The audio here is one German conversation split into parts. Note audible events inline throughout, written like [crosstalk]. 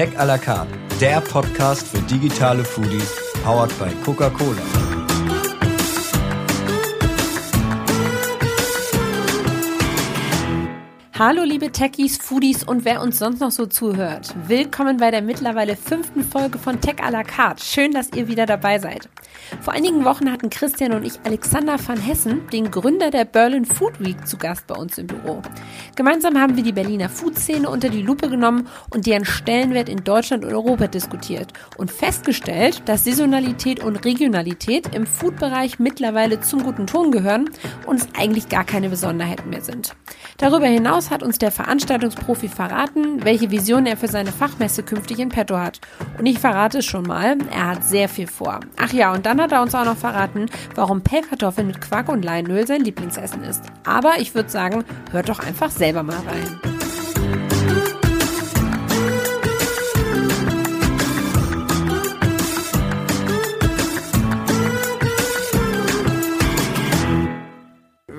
Tech à la carte, der Podcast für digitale Foodies, powered by Coca-Cola. Hallo liebe Techies, Foodies und wer uns sonst noch so zuhört. Willkommen bei der mittlerweile fünften Folge von Tech à la carte. Schön, dass ihr wieder dabei seid. Vor einigen Wochen hatten Christian und ich Alexander van Hessen, den Gründer der Berlin Food Week, zu Gast bei uns im Büro. Gemeinsam haben wir die Berliner Food-Szene unter die Lupe genommen und deren Stellenwert in Deutschland und Europa diskutiert und festgestellt, dass Saisonalität und Regionalität im Food-Bereich mittlerweile zum guten Ton gehören und es eigentlich gar keine Besonderheiten mehr sind. Darüber hinaus hat uns der Veranstaltungsprofi verraten, welche Vision er für seine Fachmesse künftig in petto hat. Und ich verrate es schon mal, er hat sehr viel vor. Ach ja, und dann hat er uns auch noch verraten, warum Pellkartoffeln mit Quark und Leinöl sein Lieblingsessen ist. Aber ich würde sagen, hört doch einfach selber mal rein.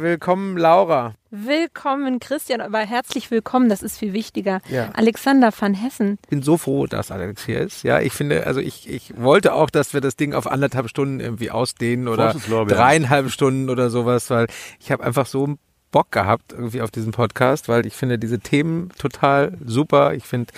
Willkommen, Laura. Willkommen, Christian, aber herzlich willkommen, das ist viel wichtiger. Ja. Alexander van Hessen. Ich bin so froh, dass Alex hier ist. Ja, ich finde, also ich, ich wollte auch, dass wir das Ding auf anderthalb Stunden irgendwie ausdehnen oder dreieinhalb Stunden oder sowas, weil ich habe einfach so Bock gehabt irgendwie auf diesen Podcast, weil ich finde diese Themen total super. Ich finde,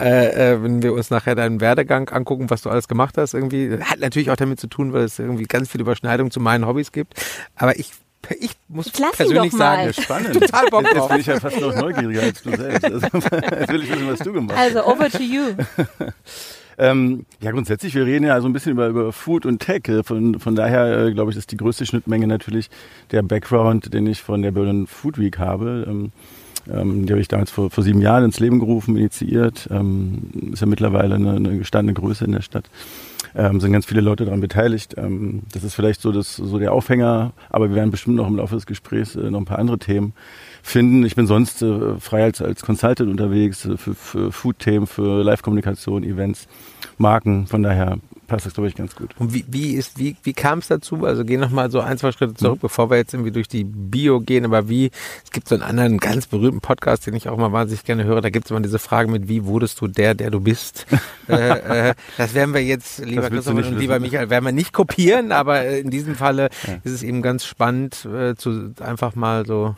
äh, äh, wenn wir uns nachher deinen Werdegang angucken, was du alles gemacht hast, irgendwie hat natürlich auch damit zu tun, weil es irgendwie ganz viel Überschneidung zu meinen Hobbys gibt. Aber ich ich muss Jetzt lass ihn persönlich doch mal. sagen, Spannend. Total Bock Jetzt drauf. bin ich ja fast noch neugieriger als du selbst. Also, [laughs] jetzt will ich wissen, was du gemacht hast. Also, over to you. [laughs] Ähm, ja, grundsätzlich, wir reden ja so ein bisschen über, über Food und Tech. Äh, Von, von daher, äh, glaube ich, ist die größte Schnittmenge natürlich der Background, den ich von der Berlin Food Week habe. Ähm, ähm, die habe ich damals vor, vor sieben Jahren ins Leben gerufen, initiiert. Ähm, ist ja mittlerweile eine, eine gestandene Größe in der Stadt. Ähm, sind ganz viele Leute daran beteiligt. Ähm, das ist vielleicht so, das, so der Aufhänger, aber wir werden bestimmt noch im Laufe des Gesprächs äh, noch ein paar andere Themen finden. Ich bin sonst äh, frei als, als Consultant unterwegs äh, für, für Food-Themen, für Live-Kommunikation, Events, Marken. Von daher passt das, glaube ich, ganz gut. Und wie, wie ist, wie, wie kam es dazu? Also geh noch mal so ein, zwei Schritte zurück, bevor wir jetzt irgendwie durch die Bio gehen, aber wie, es gibt so einen anderen ganz berühmten Podcast, den ich auch mal wahnsinnig gerne höre, da gibt es immer diese Frage mit, wie wurdest du der, der du bist? [laughs] äh, äh, das werden wir jetzt, lieber Christoph und lieber wissen. Michael, werden wir nicht kopieren, aber äh, in diesem Falle ist es eben ganz spannend, äh, zu einfach mal so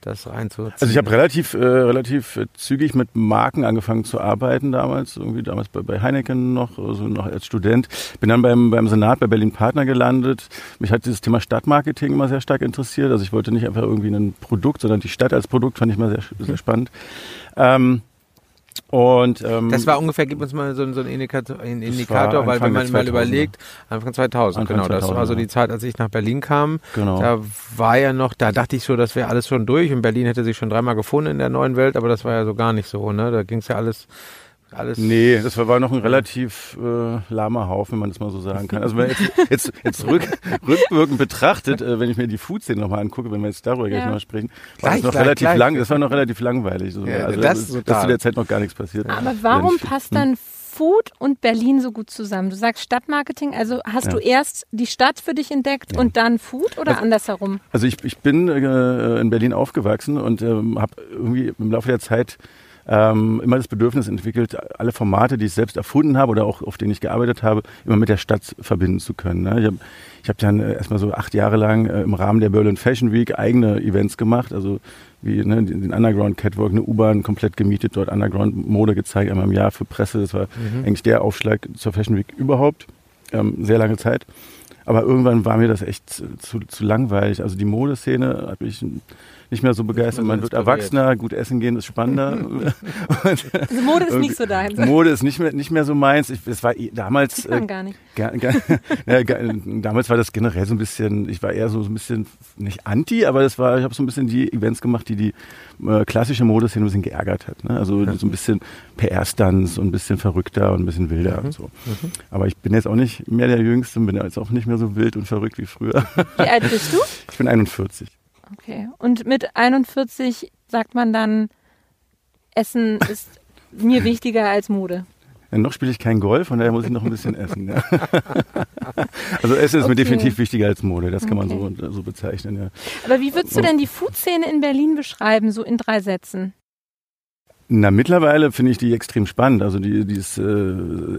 das reinzuziehen. Also ich habe relativ, äh, relativ äh, zügig mit Marken angefangen zu arbeiten damals, irgendwie damals bei, bei Heineken noch, also noch als Student. Bin dann beim, beim Senat bei Berlin Partner gelandet. Mich hat dieses Thema Stadtmarketing immer sehr stark interessiert. Also ich wollte nicht einfach irgendwie ein Produkt, sondern die Stadt als Produkt fand ich mal sehr, sehr spannend. Ähm, und ähm, Das war ungefähr, gib uns mal so, so einen Indikator, einen Das Indikator weil wenn man der mal 2000er. überlegt, Anfang 2000, Anfang genau, das 2000, war so die Zeit, als ich nach Berlin kam. Genau. Da war ja noch, da dachte ich so, das wäre alles schon durch und Berlin hätte sich schon dreimal gefunden in der neuen Welt, aber das war ja so gar nicht so, ne? Da ging es ja alles, alles. Nee, das war, noch ein relativ äh, lahmer Haufen, wenn man das mal so sagen kann. Also wenn man jetzt, [laughs] jetzt, jetzt rück, rückwirkend betrachtet, äh, wenn ich mir die Food-Szene nochmal angucke, wenn wir jetzt darüber gleich Ja. nochmal sprechen, war Gleich, das noch gleich, relativ gleich. lang, das war noch relativ langweilig. So. Ja, also das ist total. zu der Zeit noch gar nichts passiert. Aber warum passt Hm. dann Food und Berlin so gut zusammen? Du sagst Stadtmarketing, also hast Ja. du erst die Stadt für dich entdeckt und dann Food oder andersherum? Also ich, ich bin äh, in Berlin aufgewachsen und ähm, habe irgendwie im Laufe der Zeit ähm, immer das Bedürfnis entwickelt, alle Formate, die ich selbst erfunden habe oder auch auf denen ich gearbeitet habe, immer mit der Stadt verbinden zu können. Ne? Ich habe ich hab dann äh, erstmal so acht Jahre lang äh, im Rahmen der Berlin Fashion Week eigene Events gemacht, also wie ne, den Underground Catwalk, eine U-Bahn komplett gemietet, dort Underground Mode gezeigt, einmal im Jahr für Presse. Das war eigentlich der Aufschlag zur Fashion Week überhaupt. Ähm, sehr lange Zeit. Aber irgendwann war mir das echt zu, zu langweilig. Also die Modeszene hat mich nicht mehr so begeistert. Man wird. Erwachsener, gut essen gehen ist spannender. [laughs] Also Mode ist nicht so dein. Mode ist nicht mehr, nicht mehr so meins. Ich, es war eh- damals. Man gar nicht. Gar, gar, [laughs] ja, gar, damals war das generell so ein bisschen, ich war eher so, so ein bisschen, nicht anti, aber das war, ich habe so ein bisschen die Events gemacht, die die äh, klassische Modeszene ein bisschen geärgert hat. Ne? Also so ein bisschen PR-Stunts und ein bisschen verrückter und ein bisschen wilder und so. Aber ich bin jetzt auch nicht mehr der Jüngste und bin jetzt auch nicht mehr so wild und verrückt wie früher. Wie alt bist du? Ich bin 41. Okay. Und mit 41 sagt man dann, Essen ist mir wichtiger als Mode. Ja, noch spiele ich kein Golf, von daher muss ich noch ein bisschen essen. Ja. [laughs] also Essen ist mir Okay. definitiv wichtiger als Mode, das kann man Okay. so, so bezeichnen. Ja. Aber wie würdest du denn die Food-Szene in Berlin beschreiben, so in drei Sätzen? Na, mittlerweile finde ich die extrem spannend. Also die, die ist, äh,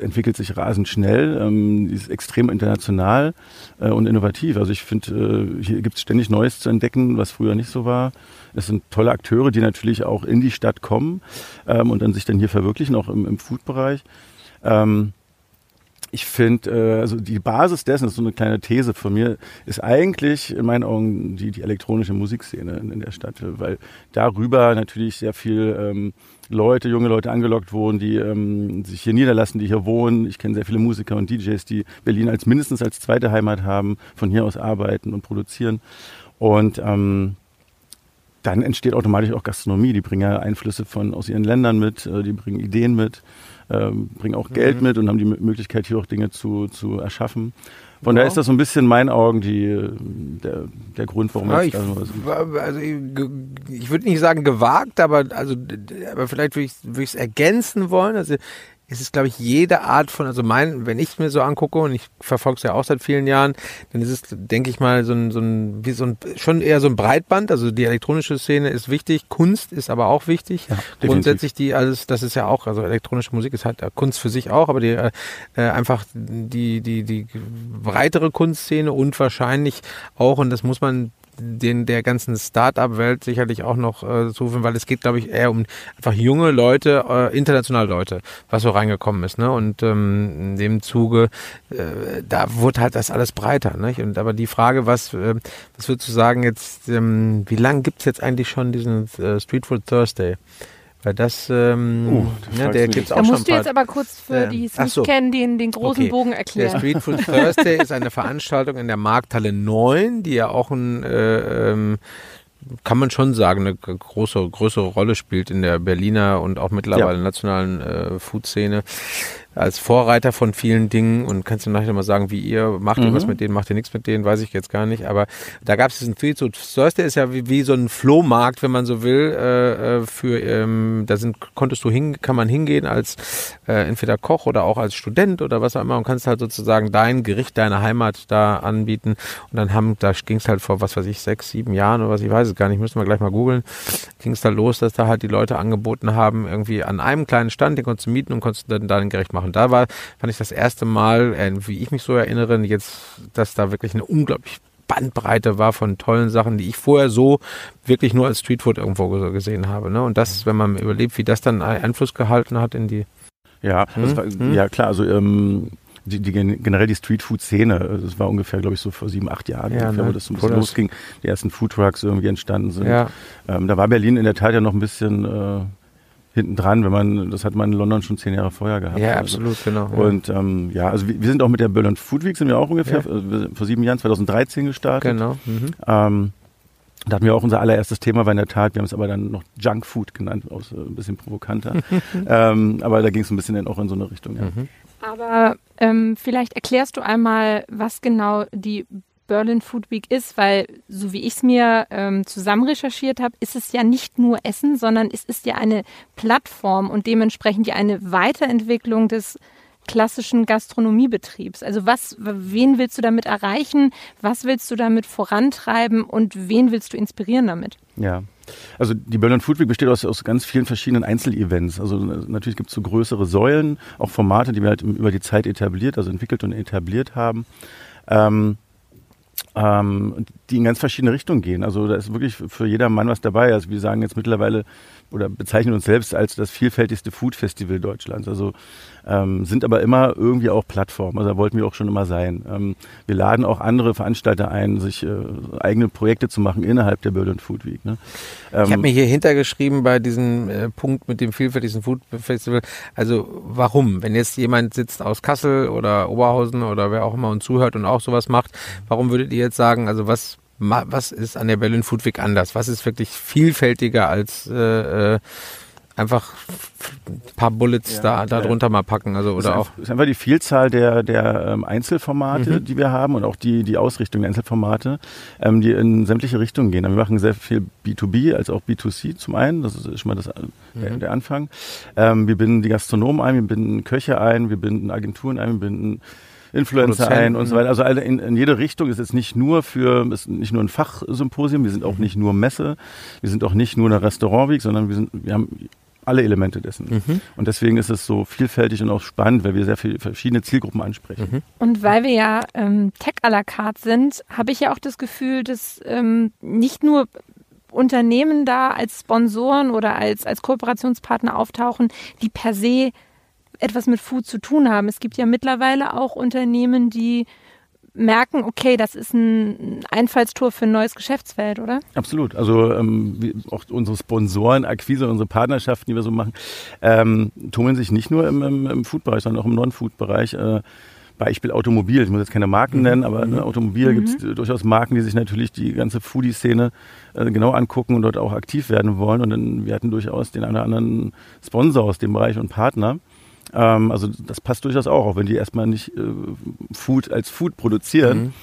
entwickelt sich rasend schnell, ähm, die ist extrem international äh, und innovativ. Also ich finde, äh, hier gibt es ständig Neues zu entdecken, was früher nicht so war. Es sind tolle Akteure, die natürlich auch in die Stadt kommen ähm, und dann sich dann hier verwirklichen, auch im, im Food-Bereich. Ähm, ich finde, äh, also die Basis dessen, das ist so eine kleine These von mir, ist eigentlich in meinen Augen die, die elektronische Musikszene in, in der Stadt, weil darüber natürlich sehr viel ähm, Leute, junge Leute angelockt wurden, die ähm, sich hier niederlassen, die hier wohnen. Ich kenne sehr viele Musiker und DJs, die Berlin als mindestens als zweite Heimat haben, von hier aus arbeiten und produzieren. Und ähm, dann entsteht automatisch auch Gastronomie. Die bringen ja Einflüsse von aus ihren Ländern mit, äh, die bringen Ideen mit, ähm, bringen auch Geld mhm. mit und haben die Möglichkeit, hier auch Dinge zu, zu erschaffen. Von ja. daher ist das so ein bisschen in meinen Augen die, der, der Grund, warum ja, ich, also, also ich, ich würde nicht sagen gewagt, aber also aber vielleicht würde ich es ergänzen wollen. Also es ist, glaube ich, jede Art von, also mein, wenn ich mir so angucke und ich verfolge es ja auch seit vielen Jahren, dann ist es, denke ich mal, so ein, so ein, wie so ein, schon eher so ein Breitband. Also die elektronische Szene ist wichtig, Kunst ist aber auch wichtig. Ja, Grundsätzlich die alles, das ist ja auch, also elektronische Musik ist halt Kunst für sich auch, aber die äh, einfach die, die, die breitere Kunstszene und wahrscheinlich auch, und das muss man den der ganzen Start-up-Welt sicherlich auch noch äh, zuführen, weil es geht, glaube ich, eher um einfach junge Leute, äh, internationale Leute, was so reingekommen ist. Ne? Und ähm, in dem Zuge, äh, da wurde halt das alles breiter. Nicht? Und aber die Frage, was, äh, was würdest du sagen jetzt, ähm, wie lange gibt's jetzt eigentlich schon diesen äh, Street Food Thursday? Weil das, ähm, uh, ne, der gibt's auch da schon. Da musst du jetzt aber kurz für die, die es nicht so. kennen, den, den großen okay. Bogen erklären. Der Street Food [laughs] Thursday ist eine Veranstaltung in der Markthalle 9, die ja auch ein, äh, ähm, kann man schon sagen, eine große, größere Rolle spielt in der Berliner und auch mittlerweile ja. nationalen äh, Food-Szene als Vorreiter von vielen Dingen und kannst du nachher mal sagen, wie ihr macht mhm. ihr was mit denen, macht ihr nichts mit denen, weiß ich jetzt gar nicht. Aber da gab es diesen Tweet so Thursday ist ja wie, wie, so ein Flohmarkt, wenn man so will, äh, äh, für ähm, da sind konntest du hin, kann man hingehen als äh, entweder Koch oder auch als Student oder was auch immer und kannst halt sozusagen dein Gericht, deine Heimat da anbieten. Und dann haben, da ging es halt vor was weiß ich, sechs, sieben Jahren oder was, ich weiß es gar nicht, müssen wir gleich mal googeln, ging es da los, dass da halt die Leute angeboten haben, irgendwie an einem kleinen Stand, den konntest du mieten und konntest dann dein Gericht machen. Und da war, fand ich das erste Mal, äh, wie ich mich so erinnere, jetzt, dass da wirklich eine unglaublich Bandbreite war von tollen Sachen, die ich vorher so wirklich nur als Streetfood irgendwo gesehen habe. Ne? Und das, wenn man überlebt, wie das dann Einfluss gehalten hat in die. Ja, hm? war, hm? ja klar, also ähm, die, die, generell die Streetfood-Szene, das war ungefähr, glaube ich, so vor sieben, acht Jahren, ja, ungefähr, ne? wo das so ein bisschen losging, die ersten Foodtrucks irgendwie entstanden sind. Ja. Ähm, da war Berlin in der Tat ja noch ein bisschen äh, hinten dran, wenn man, das hat man in London schon zehn Jahre vorher gehabt. Ja, also. absolut, genau. Und ähm, ja, also wir, wir, sind auch mit der Berlin Food Week, sind wir auch ungefähr ja. vor sieben Jahren, 2013 gestartet. Genau. Mhm. Ähm, da hatten wir auch unser allererstes Thema, war in der Tat, wir haben es aber dann noch Junk Food genannt, auch so ein bisschen provokanter. [laughs] ähm, aber da ging es ein bisschen auch in so eine Richtung, ja. Mhm. Aber ähm, vielleicht erklärst du einmal, was genau die Berlin Food Week ist, weil so wie ich es mir ähm, zusammen recherchiert habe, ist es ja nicht nur Essen, sondern es ist ja eine Plattform und dementsprechend ja eine Weiterentwicklung des klassischen Gastronomiebetriebs. Also was, wen willst du damit erreichen? Was willst du damit vorantreiben und wen willst du inspirieren damit? Ja. Also die Berlin Food Week besteht aus, aus ganz vielen verschiedenen Einzelevents. Also natürlich gibt es so größere Säulen, auch Formate, die wir halt über die Zeit etabliert, also entwickelt und etabliert haben. Ähm, ähm, die in ganz verschiedene Richtungen gehen. Also da ist wirklich für jeder Mann was dabei. Also wir sagen jetzt mittlerweile oder bezeichnen uns selbst als das vielfältigste Food Festival Deutschlands. Also ähm, sind aber immer irgendwie auch Plattformen. Also da wollten wir auch schon immer sein. Ähm, wir laden auch andere Veranstalter ein, sich äh, eigene Projekte zu machen innerhalb der Berlin Food Week. Ne? Ähm, ich habe mir hier hintergeschrieben bei diesem äh, Punkt mit dem vielfältigsten Food Festival. Also warum? Wenn jetzt jemand sitzt aus Kassel oder Oberhausen oder wer auch immer und zuhört und auch sowas macht, warum würdet ihr jetzt sagen, also was was ist an der Berlin Food Week anders? Was ist wirklich vielfältiger als äh, äh einfach ein paar Bullets ja, da, da drunter mal packen. Also, oder auch. Es ist einfach die Vielzahl der, der ähm, Einzelformate, mhm. die wir haben und auch die, die Ausrichtung der Einzelformate, ähm, die in sämtliche Richtungen gehen. Wir machen sehr viel B2B als auch B2C zum einen. Das ist schon mal das, äh, der, mhm. der Anfang. Ähm, wir binden die Gastronomen ein, wir binden Köche ein, wir binden Agenturen ein, wir binden Influencer ein und so weiter. Also in, in jede Richtung ist jetzt nicht nur für, ist nicht nur ein Fachsymposium, wir sind auch mhm. nicht nur Messe, wir sind auch nicht nur eine Restaurantweg, sondern wir sind, wir haben alle Elemente dessen. Mhm. Und deswegen ist es so vielfältig und auch spannend, weil wir sehr viele verschiedene Zielgruppen ansprechen. Mhm. Und weil wir ja ähm, Tech à la carte sind, habe ich ja auch das Gefühl, dass ähm, nicht nur Unternehmen da als Sponsoren oder als, als Kooperationspartner auftauchen, die per se etwas mit Food zu tun haben. Es gibt ja mittlerweile auch Unternehmen, die merken, okay, das ist ein Einfallstor für ein neues Geschäftsfeld, oder? Absolut. Also ähm, auch unsere Sponsoren, Akquise, unsere Partnerschaften, die wir so machen, ähm, tummeln sich nicht nur im, im, im Food-Bereich, sondern auch im Non-Food-Bereich. Äh, Beispiel Automobil. Ich muss jetzt keine Marken Mhm. nennen, aber ne, Automobil gibt es durchaus Marken, die sich natürlich die ganze Foodie-Szene äh, genau angucken und dort auch aktiv werden wollen. Und dann, wir hatten durchaus den einen oder anderen Sponsor aus dem Bereich und Partner. Ähm, also das passt durchaus auch, auch wenn die erstmal nicht äh, Food als Food produzieren. Mhm.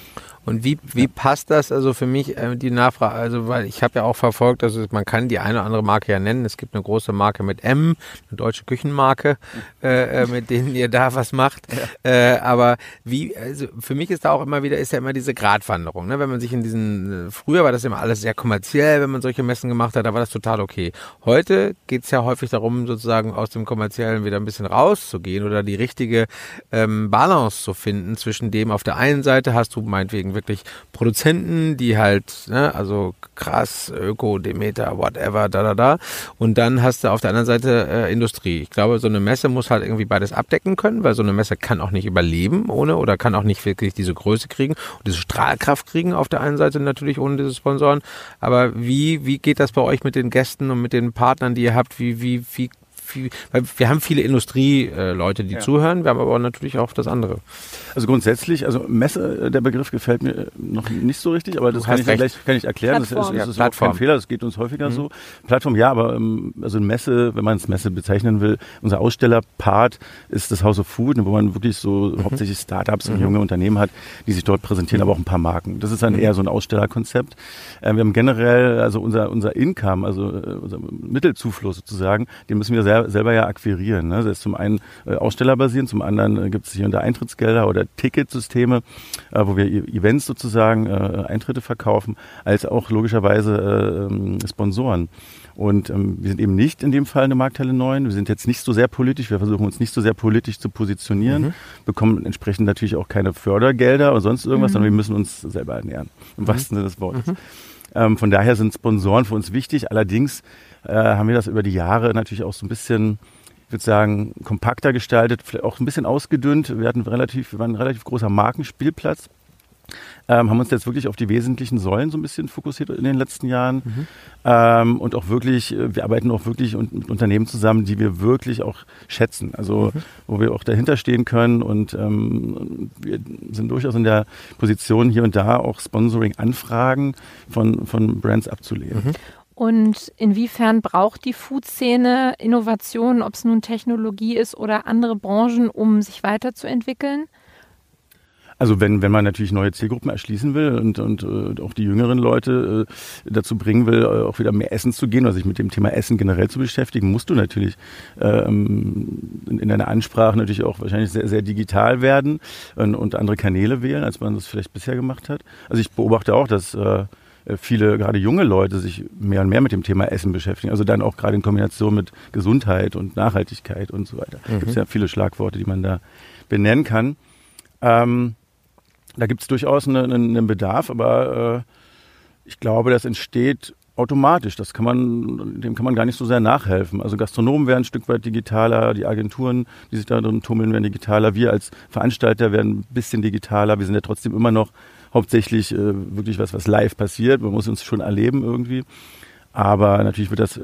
Und wie, wie passt das also für mich äh, die Nachfrage? Also weil ich habe ja auch verfolgt, also man kann die eine oder andere Marke ja nennen. Es gibt eine große Marke mit M, eine deutsche Küchenmarke, äh, äh, mit denen ihr da was macht. Äh, aber wie, also für mich ist da auch immer wieder, ist ja immer diese Gratwanderung. Ne? Wenn man sich in diesen, äh, früher war das immer alles sehr kommerziell, wenn man solche Messen gemacht hat, da war das total okay. Heute geht's ja häufig darum, sozusagen aus dem Kommerziellen wieder ein bisschen rauszugehen oder die richtige ähm, Balance zu finden zwischen dem, auf der einen Seite hast du meinetwegen wirklich Produzenten, die halt, ne, also krass, Öko, Demeter, whatever, da, da, da. Und dann hast du auf der anderen Seite äh, Industrie. Ich glaube, so eine Messe muss halt irgendwie beides abdecken können, weil so eine Messe kann auch nicht überleben ohne oder kann auch nicht wirklich diese Größe kriegen und diese Strahlkraft kriegen auf der einen Seite natürlich ohne diese Sponsoren. Aber wie, wie geht das bei euch mit den Gästen und mit den Partnern, die ihr habt? Wie, wie, wie, wie weil wir haben viele Industrieleute, die Ja. zuhören, wir haben aber natürlich auch das andere. Also grundsätzlich, also Messe, äh, der Begriff gefällt mir noch nicht so richtig, aber das kann ich gleich kann ich erklären. Das ist, Plattform. das Ja, ist auch Plattform. kein Fehler, das geht uns häufiger so. Plattform, ja, aber ähm, also Messe, wenn man es Messe bezeichnen will, unser Ausstellerpart ist das House of Food, wo man wirklich so hauptsächlich Startups und junge Unternehmen hat, die sich dort präsentieren, aber auch ein paar Marken. Das ist dann eher so ein Ausstellerkonzept. Äh, wir haben generell, also unser, unser Income, also äh, unser Mittelzufluss sozusagen, den müssen wir sel selber ja akquirieren. Ne? Das ist zum einen äh, ausstellerbasierend, zum anderen äh, gibt es hier da Eintrittsgelder oder Ticketsysteme, äh, wo wir E- Events sozusagen äh, Eintritte verkaufen, als auch logischerweise äh, ähm, Sponsoren. Und ähm, wir sind eben nicht in dem Fall eine Markthalle 9. Wir sind jetzt nicht so sehr politisch. Wir versuchen uns nicht so sehr politisch zu positionieren, bekommen entsprechend natürlich auch keine Fördergelder oder sonst irgendwas, sondern wir müssen uns selber ernähren. Im wahrsten Sinne des Wortes. Ähm, von daher sind Sponsoren für uns wichtig. Allerdings äh, haben wir das über die Jahre natürlich auch so ein bisschen, ich würde sagen, kompakter gestaltet, vielleicht auch ein bisschen ausgedünnt. Wir hatten relativ, wir waren ein relativ großer Markenspielplatz. Ähm, haben uns jetzt wirklich auf die wesentlichen Säulen so ein bisschen fokussiert in den letzten Jahren. Ähm, und auch wirklich, äh, wir arbeiten auch wirklich mit Unternehmen zusammen, die wir wirklich auch schätzen. Also wo wir auch dahinter stehen können und ähm, wir sind durchaus in der Position, hier und da auch Sponsoring-Anfragen von, von Brands abzulehnen. Und inwiefern braucht die Food-Szene Innovationen, ob es nun Technologie ist oder andere Branchen, um sich weiterzuentwickeln? Also wenn, wenn man natürlich neue Zielgruppen erschließen will und, und äh, auch die jüngeren Leute äh, dazu bringen will, äh, auch wieder mehr essen zu gehen oder sich mit dem Thema Essen generell zu beschäftigen, musst du natürlich ähm, in, in deiner Ansprache natürlich auch wahrscheinlich sehr, sehr digital werden und, und andere Kanäle wählen, als man das vielleicht bisher gemacht hat. Also ich beobachte auch, dass äh, viele, gerade junge Leute, sich mehr und mehr mit dem Thema Essen beschäftigen. Also dann auch gerade in Kombination mit Gesundheit und Nachhaltigkeit und so weiter. Mhm. Gibt es ja viele Schlagworte, die man da benennen kann. Ähm, da gibt es durchaus einen, einen Bedarf, aber äh, ich glaube, das entsteht automatisch. Das kann man, dem kann man gar nicht so sehr nachhelfen. Also Gastronomen werden ein Stück weit digitaler, die Agenturen, die sich da drin tummeln, werden digitaler. Wir als Veranstalter werden ein bisschen digitaler. Wir sind ja trotzdem immer noch hauptsächlich äh, wirklich was, was live passiert. Man muss uns schon erleben irgendwie. Aber natürlich wird das äh,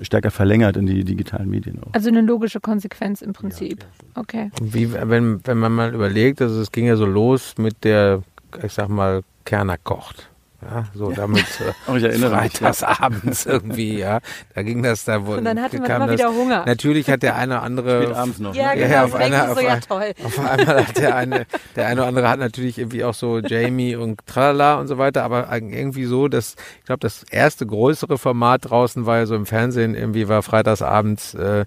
stärker verlängert in die digitalen Medien auch. Also eine logische Konsequenz im Prinzip. Okay. Und Wie, wenn, wenn man mal überlegt, also es ging ja so los mit der, ich sag mal, Kerner kocht. Ja, so damit äh, [laughs] Oh, ich erinnere mich, freitags abends irgendwie, ja. Da ging das da, wo Und dann hatte man kam immer das, wieder Hunger. Natürlich hat der eine oder andere abends noch. Ja, ne? genau. ja, auf einer- so, auf ja ein- toll. Auf einmal hat der eine, der eine oder andere hat natürlich irgendwie auch so Jamie und Tralala und so weiter, aber irgendwie so, dass ich glaube, das erste größere Format draußen war ja so im Fernsehen, irgendwie war freitagsabends, äh,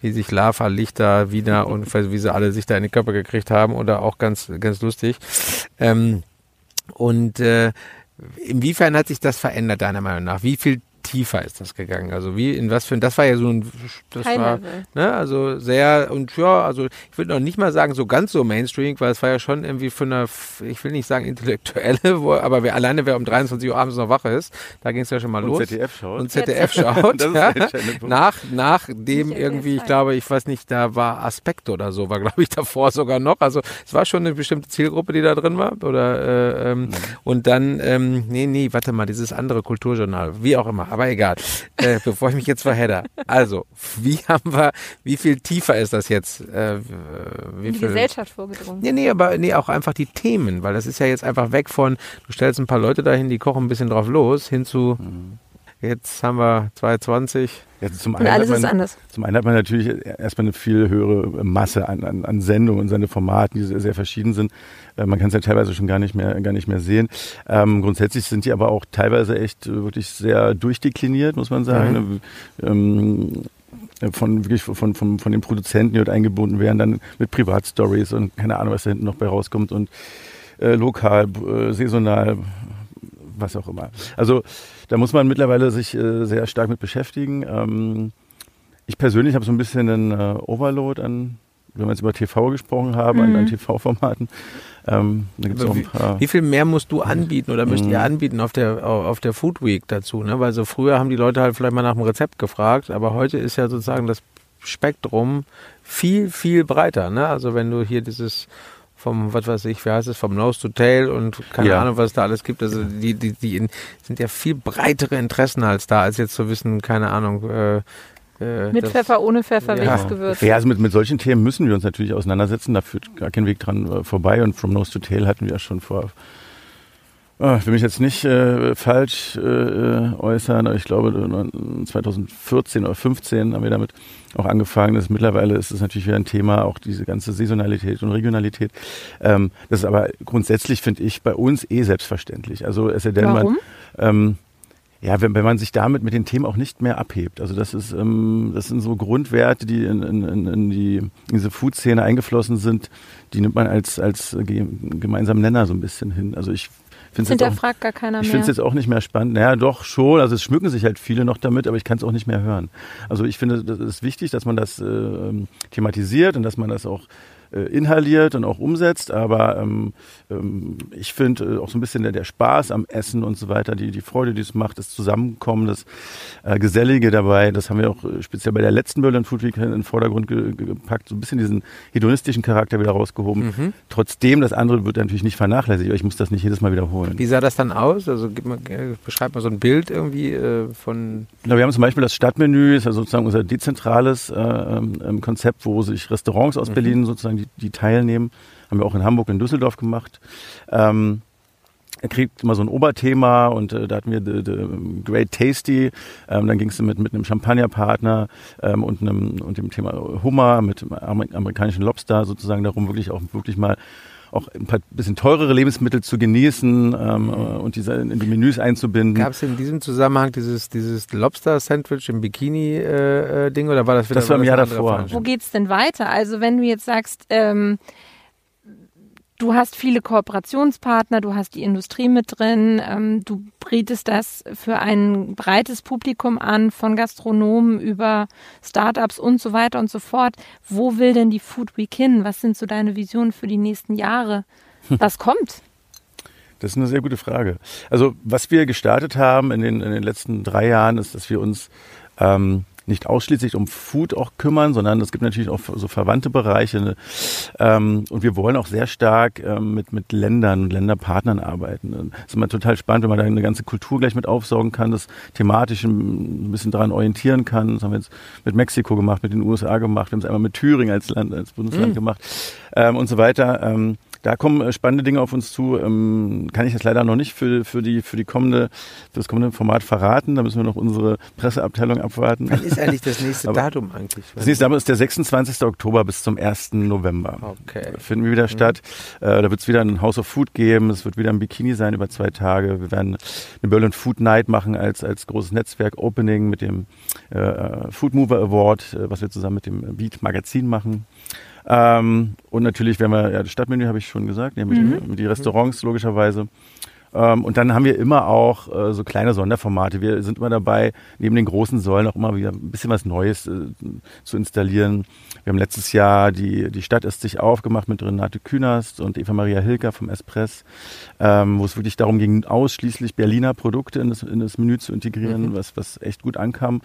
wie sich Lava, Lichter, Wiener und wie sie alle sich da in die Köpfe gekriegt haben oder auch ganz, ganz lustig. Ähm, und äh, inwiefern hat sich das verändert, deiner Meinung nach? Wie viel tiefer ist das gegangen? Also wie, in was für ein, das war ja so ein, das High war, Level. ne, also sehr, und ja, also ich würde noch nicht mal sagen so ganz so Mainstream, weil es war ja schon irgendwie von einer, ich will nicht sagen intellektuelle, [laughs] wo, aber wer alleine, wer um 23 Uhr abends noch wach ist, da ging es ja schon mal Und los. ZDF schaut. Und ZDF [laughs] schaut, ja. nach, nachdem Nicht irgendwie, ich RTL2. glaube, ich weiß nicht, da war Aspekt oder so, war glaube ich davor sogar noch. Also es war schon eine bestimmte Zielgruppe, die da drin war. Oder äh, ähm, und dann, ähm, nee, nee, warte mal, dieses andere Kulturjournal, wie auch immer, aber egal. Äh, bevor ich mich jetzt verhedder. Also, wie haben wir, wie viel tiefer ist das jetzt? Äh, wie In die viel, Gesellschaft vorgedrungen. Nee, nee, aber nee, auch einfach die Themen, weil das ist ja jetzt einfach weg von, du stellst ein paar Leute dahin, die kochen ein bisschen drauf los, hin zu, jetzt haben wir 220. Ja, zum Und einen alles hat ist man, anders. Zum einen hat man natürlich erstmal eine viel höhere Masse an, an, an Sendungen und seine Formaten, die sehr, sehr verschieden sind. Äh, man kann es ja teilweise schon gar nicht mehr, gar nicht mehr sehen. Ähm, grundsätzlich sind die aber auch teilweise echt äh, wirklich sehr durchdekliniert, muss man sagen. Ähm, von wirklich von, von, von den Produzenten, die dort eingebunden werden, dann mit Privatstories und keine Ahnung, was da hinten noch bei rauskommt und äh, lokal, äh, saisonal, was auch immer. Also da muss man mittlerweile sich äh, sehr stark mit beschäftigen. Ähm, ich persönlich habe so ein bisschen einen äh, Overload an, wenn wir jetzt über TV gesprochen haben, an, an TV-Formaten. Ähm, da gibt's Aber auch ein wie, paar. wie viel mehr musst du anbieten oder müsst ihr Mhm. anbieten auf der, au- auf der Food Week dazu? Ne? Weil so früher haben die Leute halt vielleicht mal nach dem Rezept gefragt, aber heute ist ja sozusagen das Spektrum viel, viel breiter. Ne? Also wenn du hier dieses vom, was weiß ich, wie heißt es, vom Nose to Tail und keine Ja. Ahnung, was da alles gibt. Also die, die, die in, sind ja viel breitere Interessen als da, als jetzt zu wissen, keine Ahnung. Äh, äh, Mit das- Pfeffer, ohne Pfeffer, Ja. welches Gewürz. Ja, also mit, mit solchen Themen müssen wir uns natürlich auseinandersetzen. Da führt gar kein Weg dran äh, vorbei. Und From Nose to Tail hatten wir ja schon vor. Äh, ich will mich jetzt nicht äh, falsch äh, äußern, aber ich glaube äh, 2014 oder 15 haben wir damit auch angefangen. Das mittlerweile ist es natürlich wieder ein Thema, auch diese ganze Saisonalität und Regionalität. Ähm, das ist aber grundsätzlich finde ich bei uns eh selbstverständlich. Also es sei denn, Warum? man ähm, ja, wenn, wenn man sich damit mit den Themen auch nicht mehr abhebt. Also das ist, ähm, das sind so Grundwerte, die in, in, in, in die in diese Food-Szene eingeflossen sind, die nimmt man als, als ge- gemeinsamen Nenner so ein bisschen hin. Also ich finde es jetzt auch, Hinterfragt gar keiner ich mehr. finde es jetzt auch nicht mehr spannend. Naja, doch schon. Also es schmücken sich halt viele noch damit, aber ich kann es auch nicht mehr hören. Also ich finde, das ist wichtig, dass man das äh, thematisiert und dass man das auch äh, inhaliert und auch umsetzt. Aber ähm, ähm, ich finde äh, auch so ein bisschen der, der Spaß am Essen und so weiter, die, die Freude, die es macht, das Zusammenkommen, das äh, Gesellige dabei, das haben wir auch äh, speziell bei der letzten Berlin Food Week in den Vordergrund ge ge- gepackt, so ein bisschen diesen hedonistischen Charakter wieder rausgehoben. Mhm. Trotzdem, das andere wird natürlich nicht vernachlässigt, aber ich muss das nicht jedes Mal wiederholen. Wie sah das dann aus? Also mal, äh, beschreib mal so ein Bild irgendwie äh, von Na, wir haben zum Beispiel das Stadtmenü, ist also sozusagen unser dezentrales äh, ähm, Konzept, wo sich Restaurants aus Berlin sozusagen die, die teilnehmen. Haben wir auch in Hamburg und Düsseldorf gemacht. Ähm, er kriegt immer so ein Oberthema und äh, da hatten wir the, the Great Tasty. Ähm, dann ging es mit, mit einem Champagnerpartner ähm, und, einem, und dem Thema Hummer mit Amer amerikanischen Lobster sozusagen darum, wirklich auch wirklich mal auch ein paar bisschen teurere Lebensmittel zu genießen ähm, äh, und diese in die Menüs einzubinden. Gab es in diesem Zusammenhang dieses, dieses Lobster-Sandwich im Bikini-Ding oder war das wieder Das war im Jahr davor. Wo geht's denn weiter? Also wenn du jetzt sagst, ähm, du hast viele Kooperationspartner, du hast die Industrie mit drin, ähm, du bietest das für ein breites Publikum an, von Gastronomen über Startups und so weiter und so fort. Wo will denn die Food Week hin? Was sind so deine Visionen für die nächsten Jahre? Was kommt? Das ist eine sehr gute Frage. Also was wir gestartet haben in den, in den letzten drei Jahren, ist, dass wir uns ähm, nicht ausschließlich um Food auch kümmern, sondern es gibt natürlich auch so verwandte Bereiche. Ne? Ähm, und wir wollen auch sehr stark ähm, mit, mit Ländern und Länderpartnern arbeiten. Das ist immer total spannend, wenn man da eine ganze Kultur gleich mit aufsaugen kann, das thematisch ein bisschen daran orientieren kann. Das haben wir jetzt mit Mexiko gemacht, mit den USA gemacht, wir haben es einmal mit Thüringen als Land, als Bundesland gemacht ähm, und so weiter. Ähm, da kommen äh, spannende Dinge auf uns zu. Ähm, kann ich jetzt leider noch nicht für, für, die, für, die kommende, für das kommende Format verraten. Da müssen wir noch unsere Presseabteilung abwarten. Wann ist eigentlich das nächste [laughs] Aber- Datum eigentlich? Das nächste Datum ist der 26. Oktober bis zum 1. November. Okay. Da finden wir wieder statt. Äh, da wird es wieder ein House of Food geben. Es wird wieder ein Bikini sein über zwei Tage. Wir werden eine Berlin Food Night machen als, als großes Netzwerk Opening mit dem äh, Food Mover Award, äh, was wir zusammen mit dem Beat Magazin machen. Ähm, und natürlich werden wir, ja, das Stadtmenü habe ich schon gesagt, nämlich die Restaurants logischerweise. Ähm, und dann haben wir immer auch äh, so kleine Sonderformate. Wir sind immer dabei, neben den großen Säulen auch immer wieder ein bisschen was Neues äh, zu installieren. Wir haben letztes Jahr die, die Stadt ist sich aufgemacht mit Renate Künast und Eva Maria Hilker vom Espress, ähm, wo es wirklich darum ging, ausschließlich Berliner Produkte in das, in das Menü zu integrieren, mhm. was, was echt gut ankam.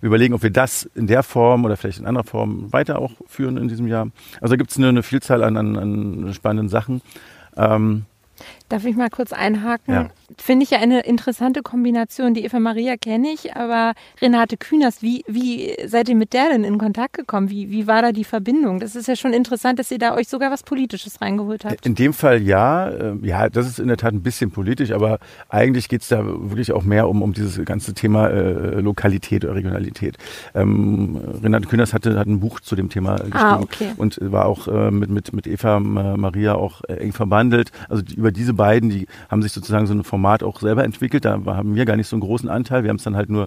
Wir überlegen, ob wir das in der Form oder vielleicht in anderer Form weiter auch führen in diesem Jahr. Also da gibt es eine, eine, Vielzahl an, an, an spannenden Sachen. Ähm, Darf ich mal kurz einhaken? Ja. Finde ich ja eine interessante Kombination. Die Eva Maria kenne ich, aber Renate Künast, wie, wie seid ihr mit der denn in Kontakt gekommen? Wie, wie war da die Verbindung? Das ist ja schon interessant, dass ihr da euch sogar was Politisches reingeholt habt. In dem Fall ja. Ähm, ja, das ist in der Tat ein bisschen politisch, aber eigentlich geht es da wirklich auch mehr um, um dieses ganze Thema äh, Lokalität oder Regionalität. Ähm, Renate Künast hatte, hat ein Buch zu dem Thema geschrieben ah, okay. und war auch äh, mit, mit, mit Eva Maria auch äh, eng verbandelt. Also die, über diese beiden, die haben sich sozusagen so ein Format auch selber entwickelt. Da haben wir gar nicht so einen großen Anteil. Wir haben es dann halt nur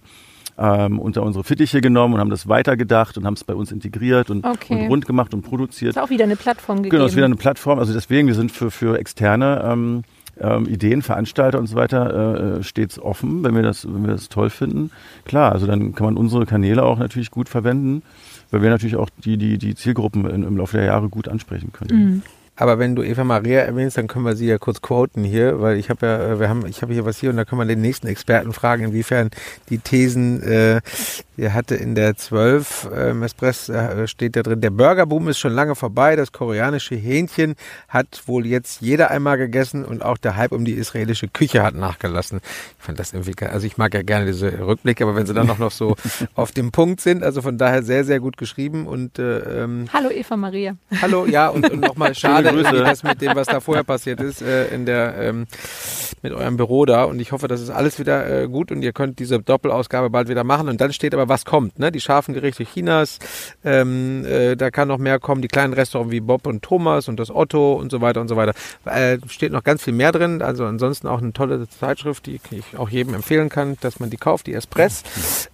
ähm, unter unsere Fittiche genommen und haben das weitergedacht und haben es bei uns integriert und, okay. und, rund gemacht und produziert. Ist auch wieder eine Plattform gegeben. Genau, ist wieder eine Plattform. Also deswegen, wir sind für, für externe ähm, ähm, Ideen, Veranstalter und so weiter äh, stets offen, wenn wir das, wenn wir das toll finden. Klar, also dann kann man unsere Kanäle auch natürlich gut verwenden, weil wir natürlich auch die, die, die Zielgruppen in, im Laufe der Jahre gut ansprechen können. Mhm. Aber wenn du Eva Maria erwähnst, dann können wir sie ja kurz quoten hier, weil ich habe ja, äh, wir haben, ich habe hier was hier und da können wir den nächsten Experten fragen, inwiefern die Thesen, äh, er hatte in der 12 äh, Espress äh, steht da drin, der Burgerboom ist schon lange vorbei, das koreanische Hähnchen hat wohl jetzt jeder einmal gegessen und auch der Hype um die israelische Küche hat nachgelassen. Ich fand das irgendwie, also ich mag ja gerne diese Rückblicke, aber wenn sie dann auch noch so [laughs] auf dem Punkt sind, also von daher sehr, sehr gut geschrieben und äh, ähm, Hallo Eva Maria. Hallo, ja und, und nochmal [laughs] schade, Grüße. das mit dem, was da vorher passiert ist, äh, in der, ähm, mit eurem Büro da. Und ich hoffe, das ist alles wieder äh, gut und ihr könnt diese Doppelausgabe bald wieder machen. Und dann steht aber, was kommt. Ne? Die scharfen Gerichte Chinas, ähm, äh, da kann noch mehr kommen. Die kleinen Restaurants wie Bob und Thomas und das Otto und so weiter und so weiter. Äh, steht noch ganz viel mehr drin. Also ansonsten auch eine tolle Zeitschrift, die ich auch jedem empfehlen kann, dass man die kauft, die Espress,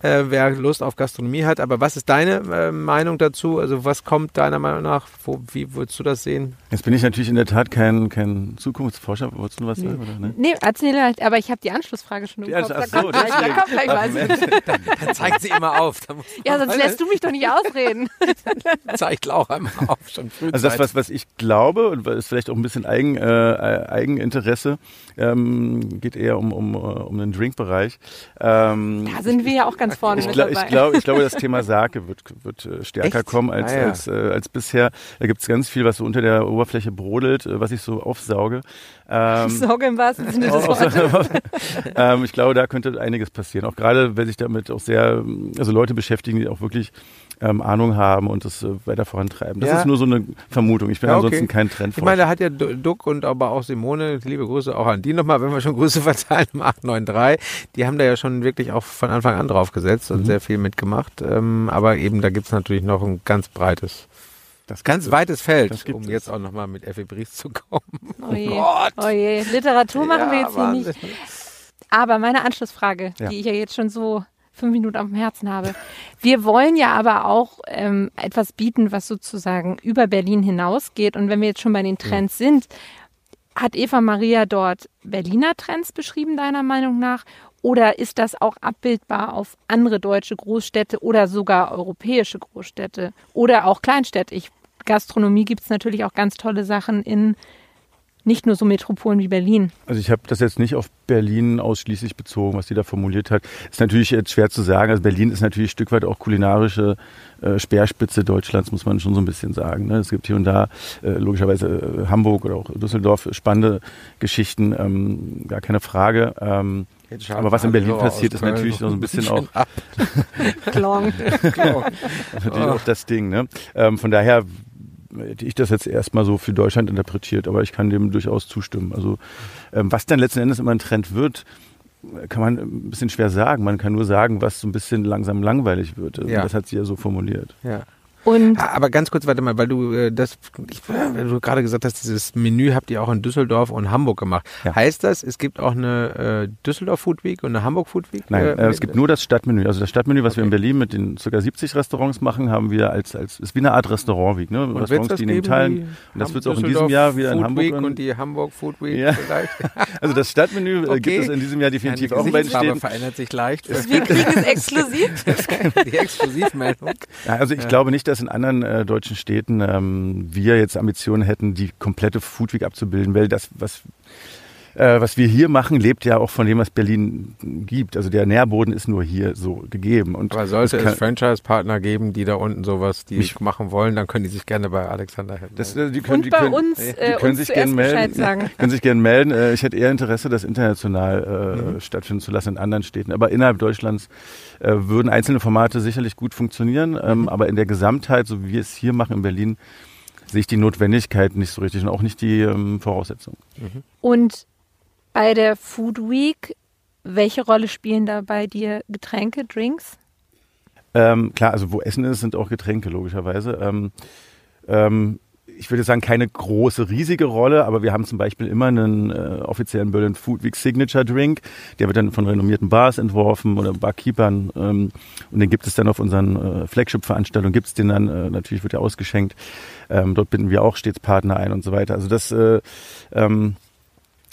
äh, wer Lust auf Gastronomie hat. Aber was ist deine äh, Meinung dazu? Also was kommt deiner Meinung nach? Wo, wie würdest du das sehen? Jetzt bin ich natürlich in der Tat kein, kein Zukunftsforscher. Wolltest du was sagen? Oder, ne? Nee, erzähl halt, aber ich habe die Anschlussfrage schon im ja, Kopf. Da, so, kommt gleich, da kommt gleich was. [laughs] Dann, dann zeigt sie immer auf. ja, sonst lässt du mich doch nicht ausreden. [laughs] zeigt Lauch einmal auf, schon früh. Also das, was, was ich glaube, und ist vielleicht auch ein bisschen Eigen, äh, Eigeninteresse, ähm, geht eher um, um, um den Drinkbereich. Ähm, da sind wir ja auch ganz vorne ich, mit dabei. Ich, glaub, ich glaube, das [laughs] Thema Sake wird, wird äh, stärker Echt? kommen als, ah, ja. als, äh, als bisher. Da gibt es ganz viel, was so unter der Oberfläche brodelt, äh, was ich so aufsauge. Ähm, Sauge im wahrsten Sinne des [laughs] Wortes. [laughs] ähm, ich glaube, da könnte einiges passieren. Auch gerade, wenn sich damit auch sehr, also Leute beschäftigen, die auch wirklich ähm, Ahnung haben und das äh, weiter vorantreiben. Das ja. ist nur so eine Vermutung. Ich bin ja, okay. ansonsten kein Trend. Ich meine, da hat ja Duck und aber auch Simone, liebe Grüße auch an die nochmal, wenn wir schon Grüße [laughs] verteilen im 893, die haben da ja schon wirklich auch von Anfang an drauf gesetzt und mhm. sehr viel mitgemacht. Ähm, aber eben, da gibt es natürlich noch ein ganz breites das ganz weites Feld, um jetzt auch nochmal mit Effi Bries zu kommen. [laughs] Oh je, oh je. Literatur machen ja, wir jetzt hier nicht. Aber meine Anschlussfrage, ja. die ich ja jetzt schon so fünf Minuten auf dem Herzen habe. Wir wollen ja aber auch ähm, etwas bieten, was sozusagen über Berlin hinausgeht. Und wenn wir jetzt schon bei den Trends ja. sind, hat Eva Maria dort Berliner Trends beschrieben, deiner Meinung nach? Oder ist das auch abbildbar auf andere deutsche Großstädte oder sogar europäische Großstädte oder auch Kleinstädte? Ich, Gastronomie gibt es natürlich auch ganz tolle Sachen in nicht nur so Metropolen wie Berlin. Also ich habe das jetzt nicht auf Berlin ausschließlich bezogen, was die da formuliert hat. Ist natürlich jetzt schwer zu sagen. Also Berlin ist natürlich ein Stück weit auch kulinarische äh, Speerspitze Deutschlands, muss man schon so ein bisschen sagen. Ne? Es gibt hier und da äh, logischerweise äh, Hamburg oder auch Düsseldorf spannende Geschichten, ähm, gar keine Frage. Ähm, aber was in Berlin passiert, ist natürlich so ein bisschen auch. [laughs] Klong. [laughs] Klong. [laughs] natürlich auch das Ding. Ne? Ähm, von daher hätte ich das jetzt erstmal so für Deutschland interpretiert, aber ich kann dem durchaus zustimmen. Also ähm, was dann letzten Endes immer ein Trend wird, kann man ein bisschen schwer sagen. Man kann nur sagen, was so ein bisschen langsam langweilig wird. Also ja. Das hat sie ja so formuliert. Ja. Und Ah, Aber ganz kurz, warte mal, weil du äh, das, ich, du gerade gesagt hast, dieses Menü habt ihr auch in Düsseldorf und Hamburg gemacht. Ja. Heißt das, es gibt auch eine äh, Düsseldorf Food Week und eine Hamburg Food Week? Nein, Äh, äh, es gibt nur das Stadtmenü. Also das Stadtmenü, was wir Okay. in Berlin mit den ca. 70 Restaurants machen, haben wir als, als ist wie eine Art Restaurant-Week. Ne? und Restaurants, das die teilen. die Und das wird es auch in Düsseldorf diesem Jahr wieder in Food Hamburg Week und- und die Hamburg Food Week Ja. vielleicht. [laughs] Also das Stadtmenü äh, Okay. gibt es in diesem Jahr definitiv auch in beiden Städten. verändert sich leicht. wir kriegen es exklusiv. [laughs] die Exklusivmeldung. Ja, also ich glaube nicht, dass in anderen äh, deutschen Städten ähm, wir jetzt Ambitionen hätten, die komplette Food Week abzubilden, weil das, was äh, was wir hier machen, lebt ja auch von dem, was Berlin gibt. Also der Nährboden ist nur hier so gegeben. Und Aber sollte es Franchise-Partner geben, die da unten sowas, die Mich- machen wollen, dann können die sich gerne bei Alexander helfen. das, äh, die können, Und die bei können, uns, die äh, können uns sich gerne melden. Sagen. [laughs] Können sich gerne melden. Äh, Ich hätte eher Interesse, das international äh, stattfinden zu lassen in anderen Städten. Aber innerhalb Deutschlands äh, würden einzelne Formate sicherlich gut funktionieren. Ähm, aber in der Gesamtheit, so wie wir es hier machen in Berlin, sehe ich die Notwendigkeit nicht so richtig und auch nicht die ähm, Voraussetzung. Und bei der Food Week, welche Rolle spielen da bei dir Getränke, Drinks? Ähm, klar, also wo Essen ist, sind auch Getränke logischerweise. Ähm, ähm, ich würde sagen, keine große, riesige Rolle, aber wir haben zum Beispiel immer einen äh, offiziellen Berlin Food Week Signature Drink. Der wird dann von renommierten Bars entworfen oder Barkeepern. Ähm, und den gibt es dann auf unseren äh, Flagship-Veranstaltungen, gibt es den dann, äh, natürlich wird er ausgeschenkt. Ähm, dort binden wir auch stets Partner ein und so weiter. Also das, äh, ähm,